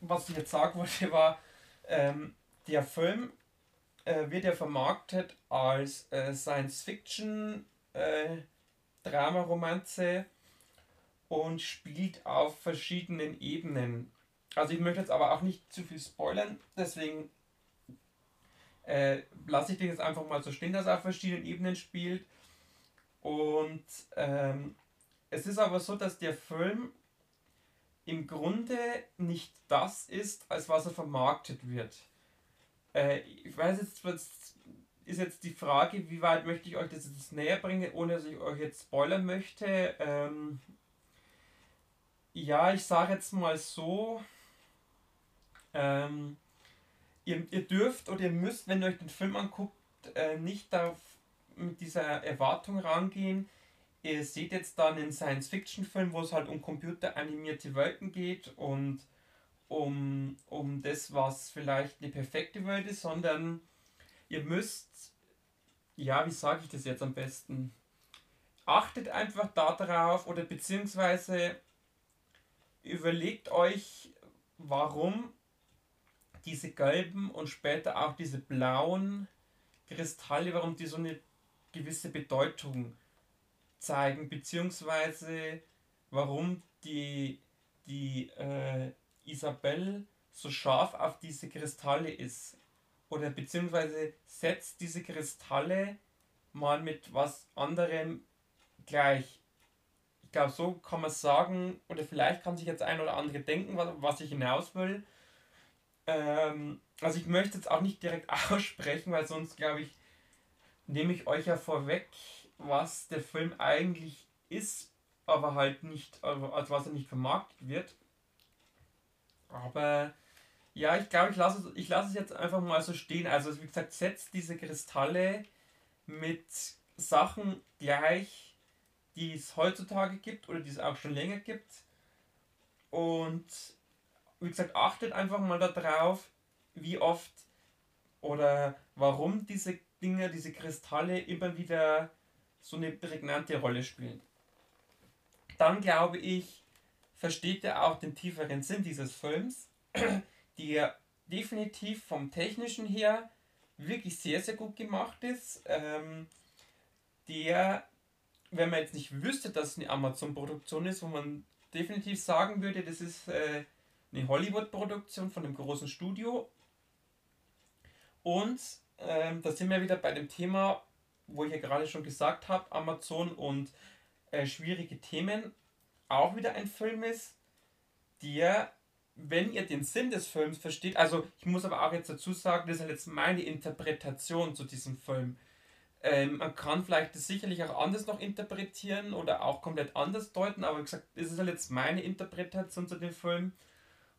was ich jetzt sagen wollte, war, ähm, der Film äh, wird ja vermarktet als äh, Science-Fiction, äh, und spielt auf verschiedenen Ebenen. Also ich möchte jetzt aber auch nicht zu viel spoilern, deswegen äh, lasse ich den jetzt einfach mal so stehen, dass er auf verschiedenen Ebenen spielt. Und ähm, es ist aber so, dass der Film im Grunde nicht das ist, als was er vermarktet wird. Äh, ich weiß jetzt, was ist jetzt die Frage, wie weit möchte ich euch das jetzt näher bringen, ohne dass ich euch jetzt spoilern möchte. Ähm, ja, ich sage jetzt mal so, ähm, ihr, ihr dürft oder ihr müsst, wenn ihr euch den Film anguckt, äh, nicht darauf mit dieser Erwartung rangehen, ihr seht jetzt dann einen Science-Fiction-Film, wo es halt um computeranimierte Welten geht und um, um das, was vielleicht eine perfekte Welt ist, sondern ihr müsst, ja, wie sage ich das jetzt am besten? Achtet einfach darauf oder beziehungsweise überlegt euch, warum diese gelben und später auch diese blauen Kristalle, warum die so eine gewisse Bedeutung zeigen, beziehungsweise warum die, die äh, Isabelle so scharf auf diese Kristalle ist. Oder beziehungsweise setzt diese Kristalle mal mit was anderem gleich. Ich glaube, so kann man sagen, oder vielleicht kann sich jetzt ein oder andere denken, was, ich hinaus will. Ähm, also ich möchte jetzt auch nicht direkt aussprechen, weil sonst, glaube ich, nehme ich euch ja vorweg, was der Film eigentlich ist, aber halt nicht, also als was er nicht vermarktet wird. Aber ja, ich glaube, ich lasse es, ich lasse es jetzt einfach mal so stehen. Also wie gesagt, setzt diese Kristalle mit Sachen gleich, die es heutzutage gibt oder die es auch schon länger gibt. Und wie gesagt, achtet einfach mal darauf, wie oft oder warum diese Dinge, diese Kristalle immer wieder so eine prägnante Rolle spielen. Dann glaube ich, versteht er auch den tieferen Sinn dieses Films der definitiv vom technischen her wirklich sehr, sehr gut gemacht ist. Ähm, der, wenn man jetzt nicht wüsste, dass es eine Amazon-Produktion ist, wo man definitiv sagen würde, das ist äh, eine Hollywood-Produktion von einem großen Studio. Und ähm, da sind wir wieder bei dem Thema, wo ich ja gerade schon gesagt habe, Amazon und äh, schwierige Themen, auch wieder ein Film ist, der wenn ihr den Sinn des Films versteht, also ich muss aber auch jetzt dazu sagen, das ist jetzt meine Interpretation zu diesem Film. Ähm, man kann vielleicht das sicherlich auch anders noch interpretieren oder auch komplett anders deuten, aber wie gesagt, das ist halt jetzt meine Interpretation zu dem Film.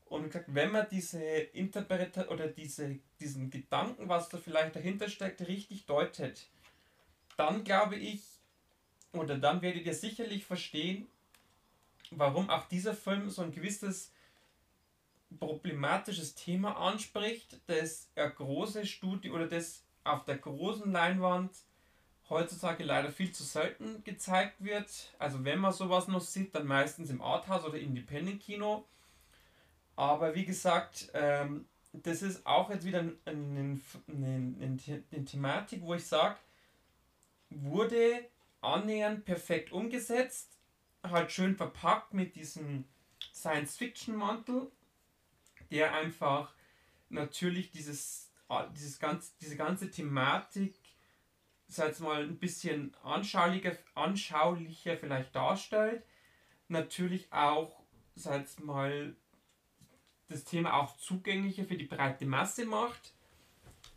Und wie gesagt, wenn man diese Interpretation oder diese, diesen Gedanken, was da vielleicht dahinter steckt, richtig deutet, dann glaube ich, oder dann werdet ihr sicherlich verstehen, warum auch dieser Film so ein gewisses problematisches Thema anspricht, das eine große Studie oder das auf der großen Leinwand heutzutage leider viel zu selten gezeigt wird. Also wenn man sowas noch sieht, dann meistens im Arthouse oder Independent-Kino. Aber wie gesagt, ähm, das ist auch jetzt wieder eine, eine, eine, eine Thematik, wo ich sage, wurde annähernd perfekt umgesetzt, halt schön verpackt mit diesem Science-Fiction-Mantel der einfach natürlich dieses, ah, dieses ganz, diese ganze Thematik, sag mal, ein bisschen anschaulicher, anschaulicher vielleicht darstellt. Natürlich auch, sag mal, das Thema auch zugänglicher für die breite Masse macht.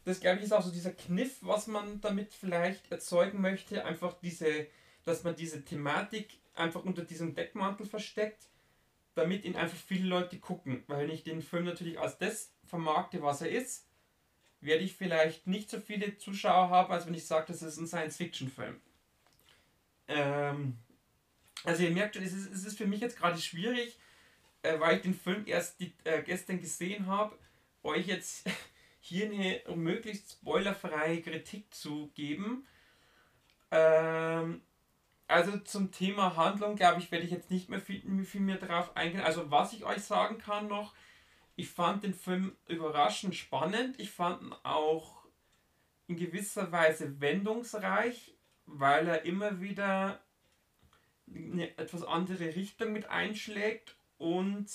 Das glaube ich ist auch so dieser Kniff, was man damit vielleicht erzeugen möchte. Einfach diese, dass man diese Thematik einfach unter diesem Deckmantel versteckt damit ihn einfach viele Leute gucken. Weil wenn ich den Film natürlich als das vermarkte, was er ist, werde ich vielleicht nicht so viele Zuschauer haben, als wenn ich sage, das ist ein Science-Fiction-Film. Ähm, also ihr merkt schon, es ist, es ist für mich jetzt gerade schwierig, äh, weil ich den Film erst die, äh, gestern gesehen habe, euch jetzt hier eine möglichst spoilerfreie Kritik zu geben. Ähm, also zum Thema Handlung, glaube ich, werde ich jetzt nicht mehr viel, viel mehr drauf eingehen. Also was ich euch sagen kann noch, ich fand den Film überraschend spannend. Ich fand ihn auch in gewisser Weise wendungsreich, weil er immer wieder eine etwas andere Richtung mit einschlägt und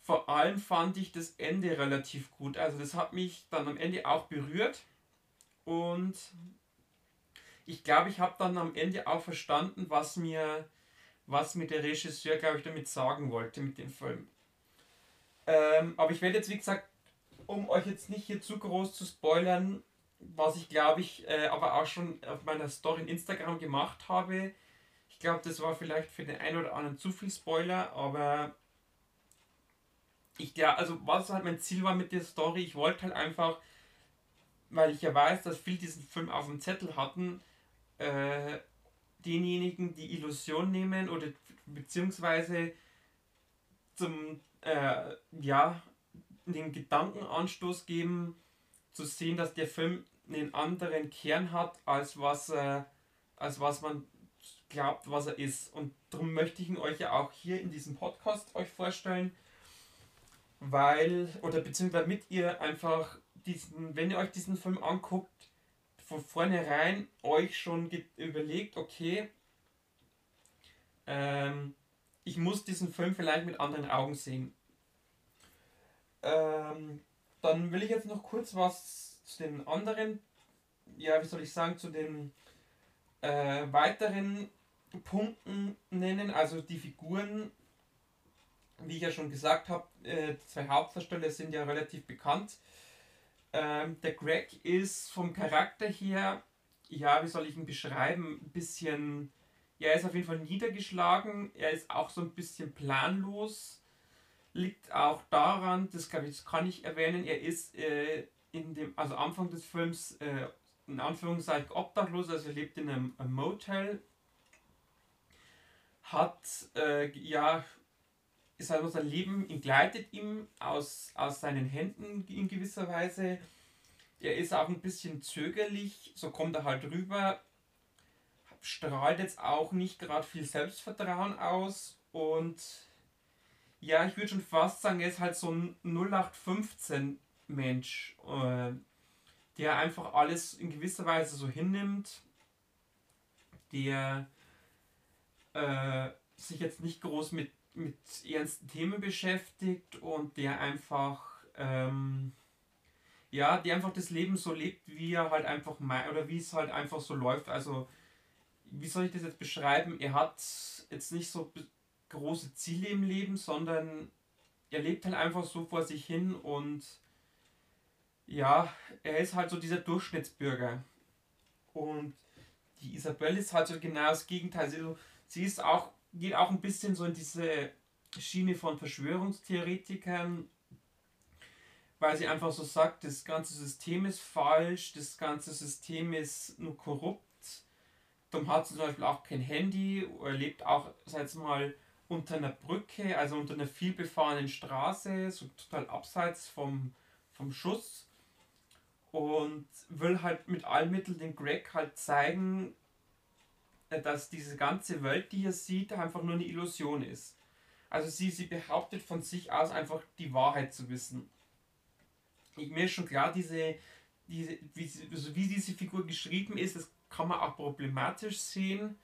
vor allem fand ich das Ende relativ gut. Also das hat mich dann am Ende auch berührt und ich glaube, ich habe dann am Ende auch verstanden, was mir, was mir der Regisseur, glaube ich, damit sagen wollte mit dem Film. Ähm, aber ich werde jetzt, wie gesagt, um euch jetzt nicht hier zu groß zu spoilern, was ich glaube ich äh, aber auch schon auf meiner Story in Instagram gemacht habe. Ich glaube, das war vielleicht für den einen oder anderen zu viel Spoiler, aber ich glaube, also was halt mein Ziel war mit der Story, ich wollte halt einfach, weil ich ja weiß, dass viele diesen Film auf dem Zettel hatten, äh, denjenigen die Illusion nehmen oder beziehungsweise zum äh, ja den Gedankenanstoß geben zu sehen, dass der Film einen anderen Kern hat als was äh, als was man glaubt, was er ist. Und darum möchte ich ihn euch ja auch hier in diesem Podcast euch vorstellen, weil oder beziehungsweise damit ihr einfach diesen, wenn ihr euch diesen Film anguckt, von vornherein euch schon überlegt, okay, ähm, ich muss diesen Film vielleicht mit anderen Augen sehen. Ähm, dann will ich jetzt noch kurz was zu den anderen, ja, wie soll ich sagen, zu den äh, weiteren Punkten nennen. Also die Figuren, wie ich ja schon gesagt habe, äh, zwei Hauptdarsteller sind ja relativ bekannt. Ähm, der Greg ist vom Charakter her, ja, wie soll ich ihn beschreiben, ein bisschen, ja, er ist auf jeden Fall niedergeschlagen, er ist auch so ein bisschen planlos. Liegt auch daran, das ich, das kann ich erwähnen, er ist äh, in dem, also Anfang des Films äh, in Anführungszeichen obdachlos, also er lebt in einem, einem Motel, hat äh, ja ist halt sein Leben entgleitet ihm aus, aus seinen Händen in gewisser Weise. Er ist auch ein bisschen zögerlich, so kommt er halt rüber, strahlt jetzt auch nicht gerade viel Selbstvertrauen aus und ja, ich würde schon fast sagen, er ist halt so ein 0815 Mensch, äh, der einfach alles in gewisser Weise so hinnimmt, der äh, sich jetzt nicht groß mit, mit ernsten Themen beschäftigt und der einfach ähm, ja, die einfach das Leben so lebt, wie er halt einfach meint oder wie es halt einfach so läuft. Also, wie soll ich das jetzt beschreiben? Er hat jetzt nicht so große Ziele im Leben, sondern er lebt halt einfach so vor sich hin und ja, er ist halt so dieser Durchschnittsbürger. Und die Isabelle ist halt so genau das Gegenteil. Sie ist auch, geht auch ein bisschen so in diese Schiene von Verschwörungstheoretikern, weil sie einfach so sagt, das ganze System ist falsch, das ganze System ist nur korrupt. Darum hat sie zum Beispiel auch kein Handy, er lebt auch, sag mal, unter einer Brücke, also unter einer vielbefahrenen Straße, so total abseits vom, vom Schuss und will halt mit allen Mitteln den Greg halt zeigen, dass diese ganze Welt, die er sieht, einfach nur eine Illusion ist. Also sie, sie behauptet von sich aus einfach die Wahrheit zu wissen. Ich, mir ist schon klar, diese, diese, wie, also wie diese Figur geschrieben ist, das kann man auch problematisch sehen.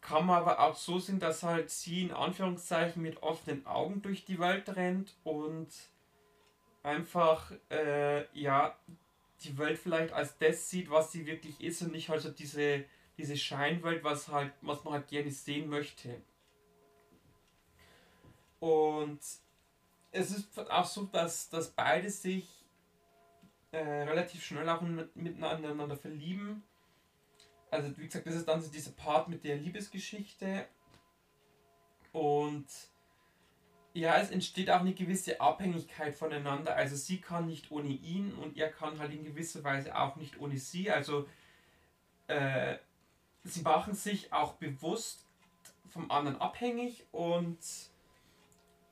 Kann man aber auch so sehen, dass halt sie in Anführungszeichen mit offenen Augen durch die Welt rennt und einfach, äh, ja, die Welt vielleicht als das sieht, was sie wirklich ist und nicht halt so diese, diese Scheinwelt, was halt, was man halt gerne sehen möchte. Und es ist auch so, dass, dass beide sich äh, relativ schnell auch miteinander verlieben. Also wie gesagt, das ist dann so dieser Part mit der Liebesgeschichte. Und ja, es entsteht auch eine gewisse Abhängigkeit voneinander. Also sie kann nicht ohne ihn und er kann halt in gewisser Weise auch nicht ohne sie. Also äh, sie machen sich auch bewusst vom anderen abhängig und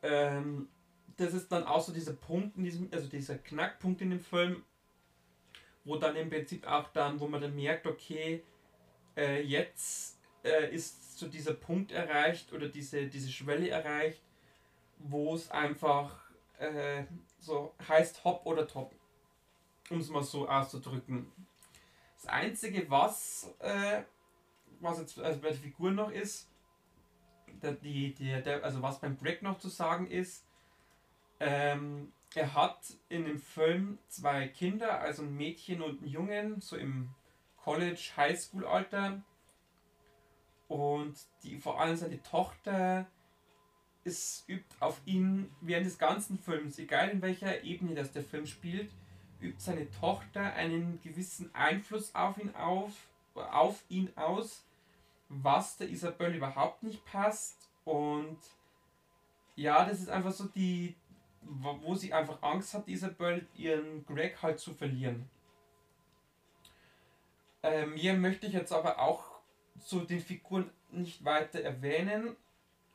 ähm, das ist dann auch so dieser Punkt in diesem, also dieser Knackpunkt in dem Film, wo dann im Prinzip auch dann, wo man dann merkt, okay, äh, jetzt äh, ist so dieser Punkt erreicht oder diese, diese Schwelle erreicht, wo es einfach äh, so heißt Hop oder Top. Um es mal so auszudrücken. Das Einzige, was, äh, was jetzt also bei der Figur noch ist, der, die, der, also was beim Greg noch zu sagen ist, ähm, er hat in dem Film zwei Kinder, also ein Mädchen und ein Jungen, so im College, Highschool Alter. Und die vor allem seine Tochter es übt auf ihn während des ganzen Films, egal in welcher Ebene das der Film spielt, übt seine Tochter einen gewissen Einfluss auf ihn auf, auf ihn aus, was der Isabelle überhaupt nicht passt. Und ja, das ist einfach so die, wo sie einfach Angst hat, Isabelle, ihren Greg halt zu verlieren. Ähm, hier möchte ich jetzt aber auch zu den Figuren nicht weiter erwähnen,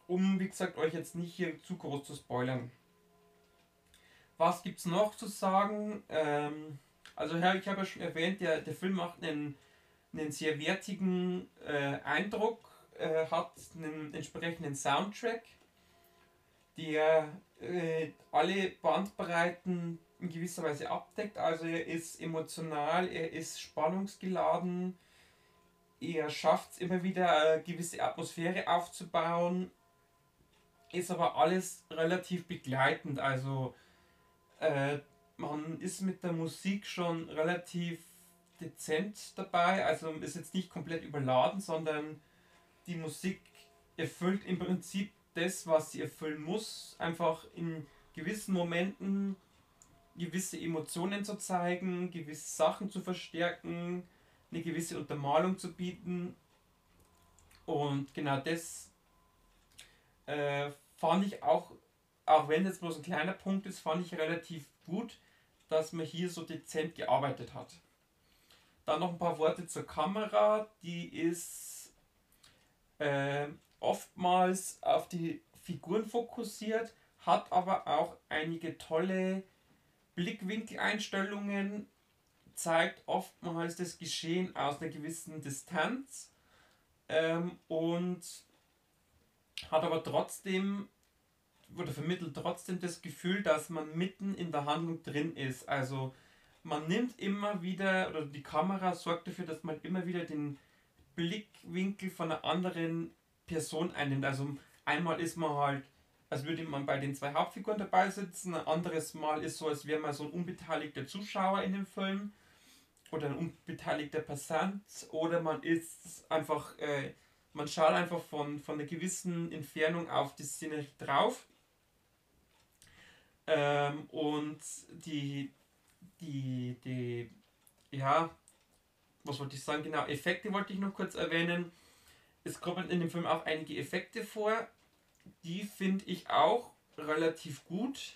um, wie gesagt, euch jetzt nicht hier zu groß zu spoilern. Was gibt es noch zu sagen? Ähm, also, ich habe ja schon erwähnt, der, der Film macht einen, einen sehr wertigen äh, Eindruck, äh, hat einen entsprechenden Soundtrack, der äh, alle Bandbreiten in gewisser Weise abdeckt. Also er ist emotional, er ist spannungsgeladen, er schafft es immer wieder eine gewisse Atmosphäre aufzubauen ist aber alles relativ begleitend. Also äh, man ist mit der Musik schon relativ dezent dabei. Also ist jetzt nicht komplett überladen, sondern die Musik erfüllt im Prinzip das, was sie erfüllen muss, einfach in gewissen Momenten gewisse Emotionen zu zeigen, gewisse Sachen zu verstärken, eine gewisse Untermalung zu bieten. Und genau das äh, fand ich auch, auch wenn es bloß ein kleiner Punkt ist, fand ich relativ gut, dass man hier so dezent gearbeitet hat. Dann noch ein paar Worte zur Kamera. Die ist äh, oftmals auf die Figuren fokussiert, hat aber auch einige tolle Blickwinkeleinstellungen, zeigt oftmals das Geschehen aus einer gewissen Distanz ähm, und hat aber trotzdem oder vermittelt trotzdem das Gefühl, dass man mitten in der Handlung drin ist. Also man nimmt immer wieder, oder die Kamera sorgt dafür, dass man immer wieder den Blickwinkel von einer anderen Person einnimmt. Also einmal ist man halt, als würde man bei den zwei Hauptfiguren dabei sitzen, ein anderes Mal ist so, als wäre man so ein unbeteiligter Zuschauer in dem Film oder ein unbeteiligter Passant oder man ist einfach, äh, man schaut einfach von, von einer gewissen Entfernung auf die Szenerie drauf. Ähm, und die, die, die, ja, was wollte ich sagen, genau, Effekte wollte ich noch kurz erwähnen. Es kommen in dem Film auch einige Effekte vor, die finde ich auch relativ gut.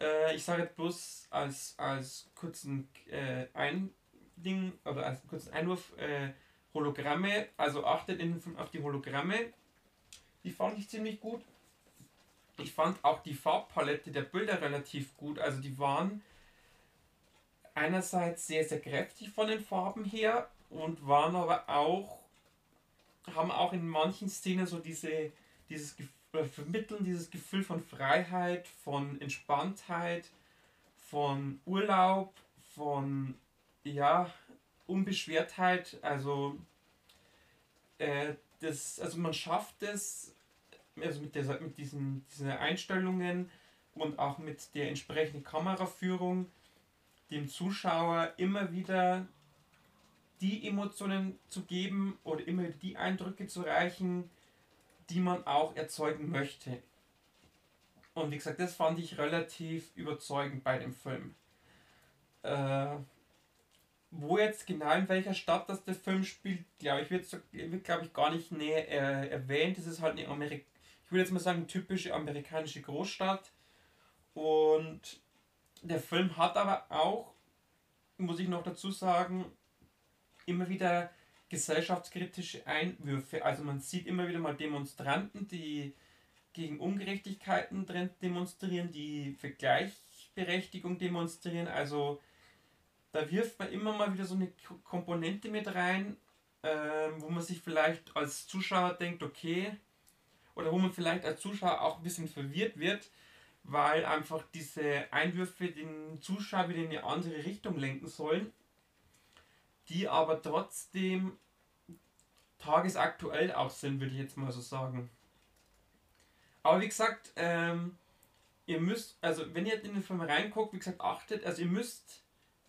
Äh, ich sage bloß als, als kurzen äh, Einding oder als kurzen Einwurf äh, Hologramme, also achtet in dem Film auf die Hologramme. Die fand ich ziemlich gut. Ich fand auch die Farbpalette der Bilder relativ gut. Also die waren einerseits sehr, sehr kräftig von den Farben her und waren aber auch, haben auch in manchen Szenen so diese, dieses vermitteln dieses Gefühl von Freiheit, von Entspanntheit, von Urlaub, von ja, Unbeschwertheit. Also, äh, das, also man schafft es, also mit, dieser, mit diesen, diesen Einstellungen und auch mit der entsprechenden Kameraführung, dem Zuschauer immer wieder die Emotionen zu geben oder immer die Eindrücke zu reichen, die man auch erzeugen möchte. Und wie gesagt, das fand ich relativ überzeugend bei dem Film. Äh, wo jetzt genau in welcher Stadt das der Film spielt, glaube ich, wird, wird glaube ich gar nicht näher äh, erwähnt. Es ist halt eine Amerik ich würde jetzt mal sagen, typische amerikanische Großstadt. Und der Film hat aber auch, muss ich noch dazu sagen, immer wieder gesellschaftskritische Einwürfe. Also man sieht immer wieder mal Demonstranten, die gegen Ungerechtigkeiten demonstrieren, die für Gleichberechtigung demonstrieren. Also da wirft man immer mal wieder so eine Komponente mit rein, äh, wo man sich vielleicht als Zuschauer denkt, okay, oder wo man vielleicht als Zuschauer auch ein bisschen verwirrt wird, weil einfach diese Einwürfe den Zuschauer wieder in eine andere Richtung lenken sollen die aber trotzdem tagesaktuell auch sind, würde ich jetzt mal so sagen. Aber wie gesagt, ähm, ihr müsst, also wenn ihr in den Film reinguckt, wie gesagt, achtet, also ihr müsst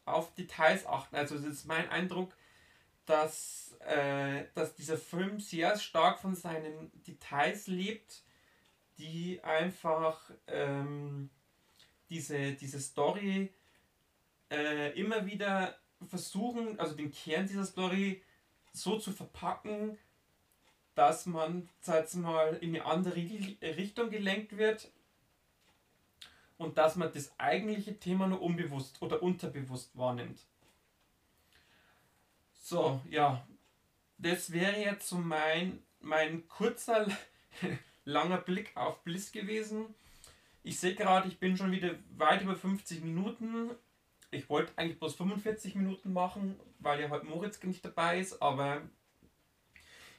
auf Details achten. Also es ist mein Eindruck, dass, äh, dass dieser Film sehr stark von seinen Details lebt, die einfach ähm, diese, diese Story äh, immer wieder versuchen, also den Kern dieser Story so zu verpacken, dass man, sag mal, in eine andere Richtung gelenkt wird und dass man das eigentliche Thema nur unbewusst oder unterbewusst wahrnimmt. So, ja, das wäre jetzt so mein, mein kurzer, langer Blick auf Bliss gewesen. Ich sehe gerade, ich bin schon wieder weit über 50 Minuten ich wollte eigentlich bloß 45 Minuten machen, weil ja heute Moritz nicht dabei ist, aber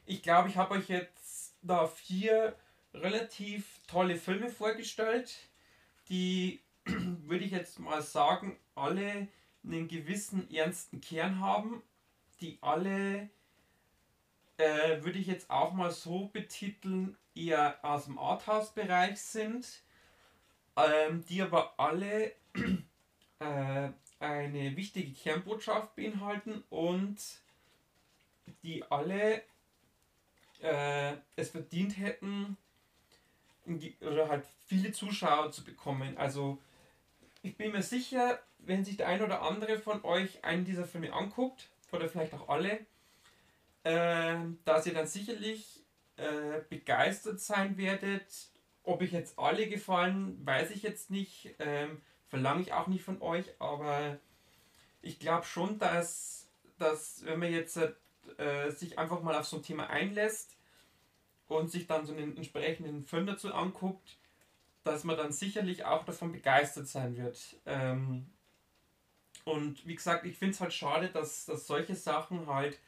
ich glaube, ich habe euch jetzt da vier relativ tolle Filme vorgestellt, die, würde ich jetzt mal sagen, alle einen gewissen ernsten Kern haben, die alle, äh, würde ich jetzt auch mal so betiteln, eher aus dem Arthouse-Bereich sind, ähm, die aber alle äh, eine wichtige Kernbotschaft beinhalten und die alle äh, es verdient hätten, oder halt viele Zuschauer zu bekommen. Also ich bin mir sicher, wenn sich der ein oder andere von euch einen dieser Filme anguckt, oder vielleicht auch alle, äh, dass ihr dann sicherlich äh, begeistert sein werdet. Ob ich jetzt alle gefallen, weiß ich jetzt nicht. Ähm, verlange ich auch nicht von euch, aber ich glaube schon, dass, dass wenn man jetzt äh, sich einfach mal auf so ein Thema einlässt und sich dann so einen entsprechenden Film dazu anguckt, dass man dann sicherlich auch davon begeistert sein wird. Ähm, und wie gesagt, ich finde es halt schade, dass, dass solche Sachen halt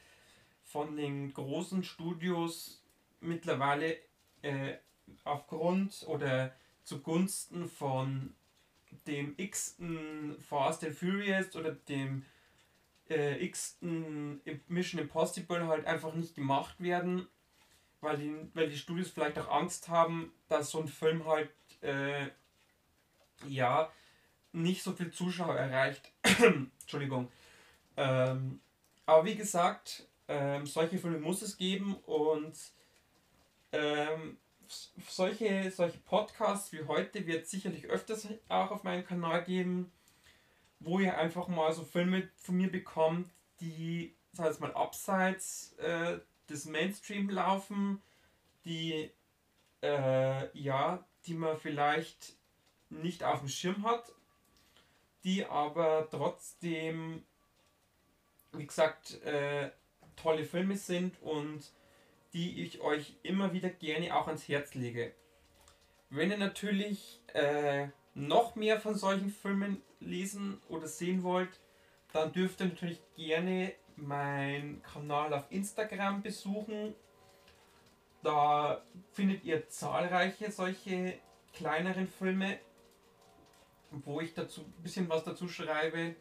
von den großen Studios mittlerweile äh, aufgrund oder zugunsten von dem x-ten Fast and Furious oder dem äh, x-ten Mission Impossible halt einfach nicht gemacht werden, weil die, weil die Studios vielleicht auch Angst haben, dass so ein Film halt äh, ja nicht so viel Zuschauer erreicht. Entschuldigung. Ähm, aber wie gesagt, ähm, solche Filme muss es geben und ähm, solche, solche Podcasts wie heute wird es sicherlich öfters auch auf meinem Kanal geben, wo ihr einfach mal so Filme von mir bekommt, die, sag ich mal, abseits äh, des Mainstream laufen, die äh, ja, die man vielleicht nicht auf dem Schirm hat, die aber trotzdem, wie gesagt, äh, tolle Filme sind und die ich euch immer wieder gerne auch ans Herz lege. Wenn ihr natürlich äh, noch mehr von solchen Filmen lesen oder sehen wollt, dann dürft ihr natürlich gerne meinen Kanal auf Instagram besuchen. Da findet ihr zahlreiche solche kleineren Filme, wo ich dazu ein bisschen was dazu schreibe.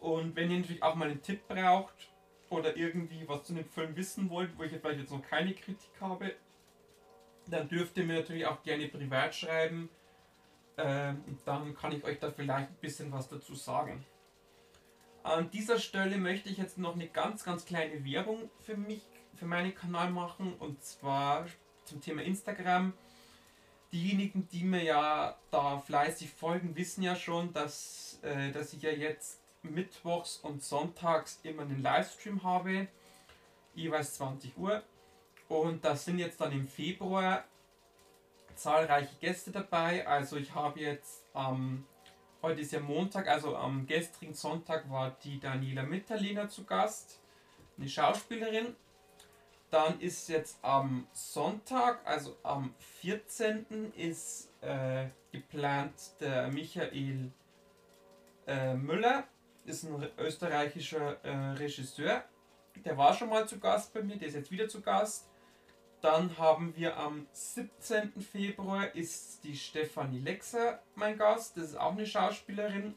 Und wenn ihr natürlich auch mal einen Tipp braucht oder irgendwie was zu dem Film wissen wollt, wo ich vielleicht jetzt noch keine Kritik habe, dann dürft ihr mir natürlich auch gerne privat schreiben. Ähm, dann kann ich euch da vielleicht ein bisschen was dazu sagen. An dieser Stelle möchte ich jetzt noch eine ganz, ganz kleine Werbung für mich, für meinen Kanal machen und zwar zum Thema Instagram. Diejenigen, die mir ja da fleißig folgen, wissen ja schon, dass, äh, dass ich ja jetzt mittwochs und sonntags immer einen Livestream habe, jeweils 20 Uhr. Und da sind jetzt dann im Februar zahlreiche Gäste dabei. Also ich habe jetzt am, ähm, heute ist ja Montag, also am gestrigen Sonntag war die Daniela Mitterlehner zu Gast, eine Schauspielerin. Dann ist jetzt am Sonntag, also am 14. ist äh, geplant der Michael äh, Müller ist ein österreichischer äh, Regisseur. Der war schon mal zu Gast bei mir, der ist jetzt wieder zu Gast. Dann haben wir am 17. Februar ist die Stefanie Lexer mein Gast. Das ist auch eine Schauspielerin.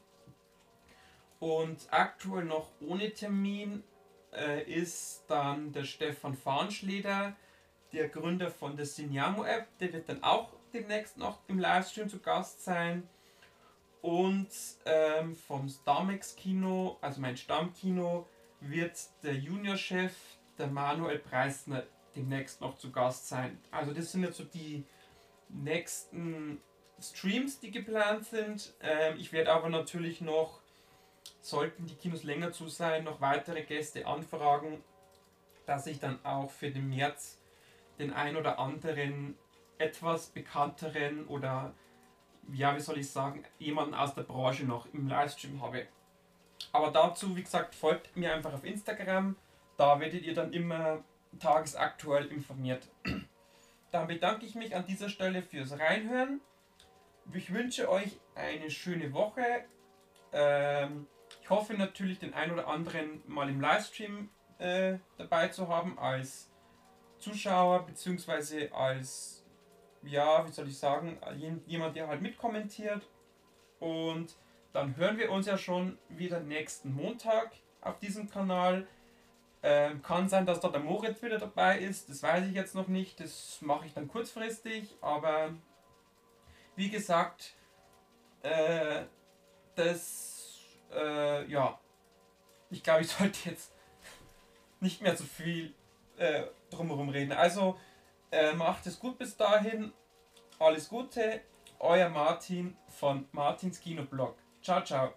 Und aktuell noch ohne Termin äh, ist dann der Stefan Farnschleder, der Gründer von der Signamo App. Der wird dann auch demnächst noch im Livestream zu Gast sein. Und ähm, vom Starmax Kino, also mein Stammkino, wird der Juniorchef, der Manuel Preisner, demnächst noch zu Gast sein. Also das sind jetzt so die nächsten Streams, die geplant sind. Ähm, ich werde aber natürlich noch, sollten die Kinos länger zu sein, noch weitere Gäste anfragen, dass ich dann auch für den März den ein oder anderen etwas bekannteren oder ja, wie soll ich sagen, jemanden aus der Branche noch im Livestream habe. Aber dazu, wie gesagt, folgt mir einfach auf Instagram. Da werdet ihr dann immer tagesaktuell informiert. Dann bedanke ich mich an dieser Stelle fürs Reinhören. Ich wünsche euch eine schöne Woche. Ähm, ich hoffe natürlich, den ein oder anderen mal im Livestream äh, dabei zu haben als Zuschauer bzw. als ja, wie soll ich sagen, jemand, der halt mitkommentiert. Und dann hören wir uns ja schon wieder nächsten Montag auf diesem Kanal. Ähm, kann sein, dass da der Moritz wieder dabei ist, das weiß ich jetzt noch nicht, das mache ich dann kurzfristig, aber wie gesagt, äh, das, äh, ja, ich glaube, ich sollte jetzt nicht mehr so viel äh, drumherum reden. Also äh, macht es gut bis dahin. Alles Gute. Euer Martin von Martins Kinoblog. Ciao, ciao.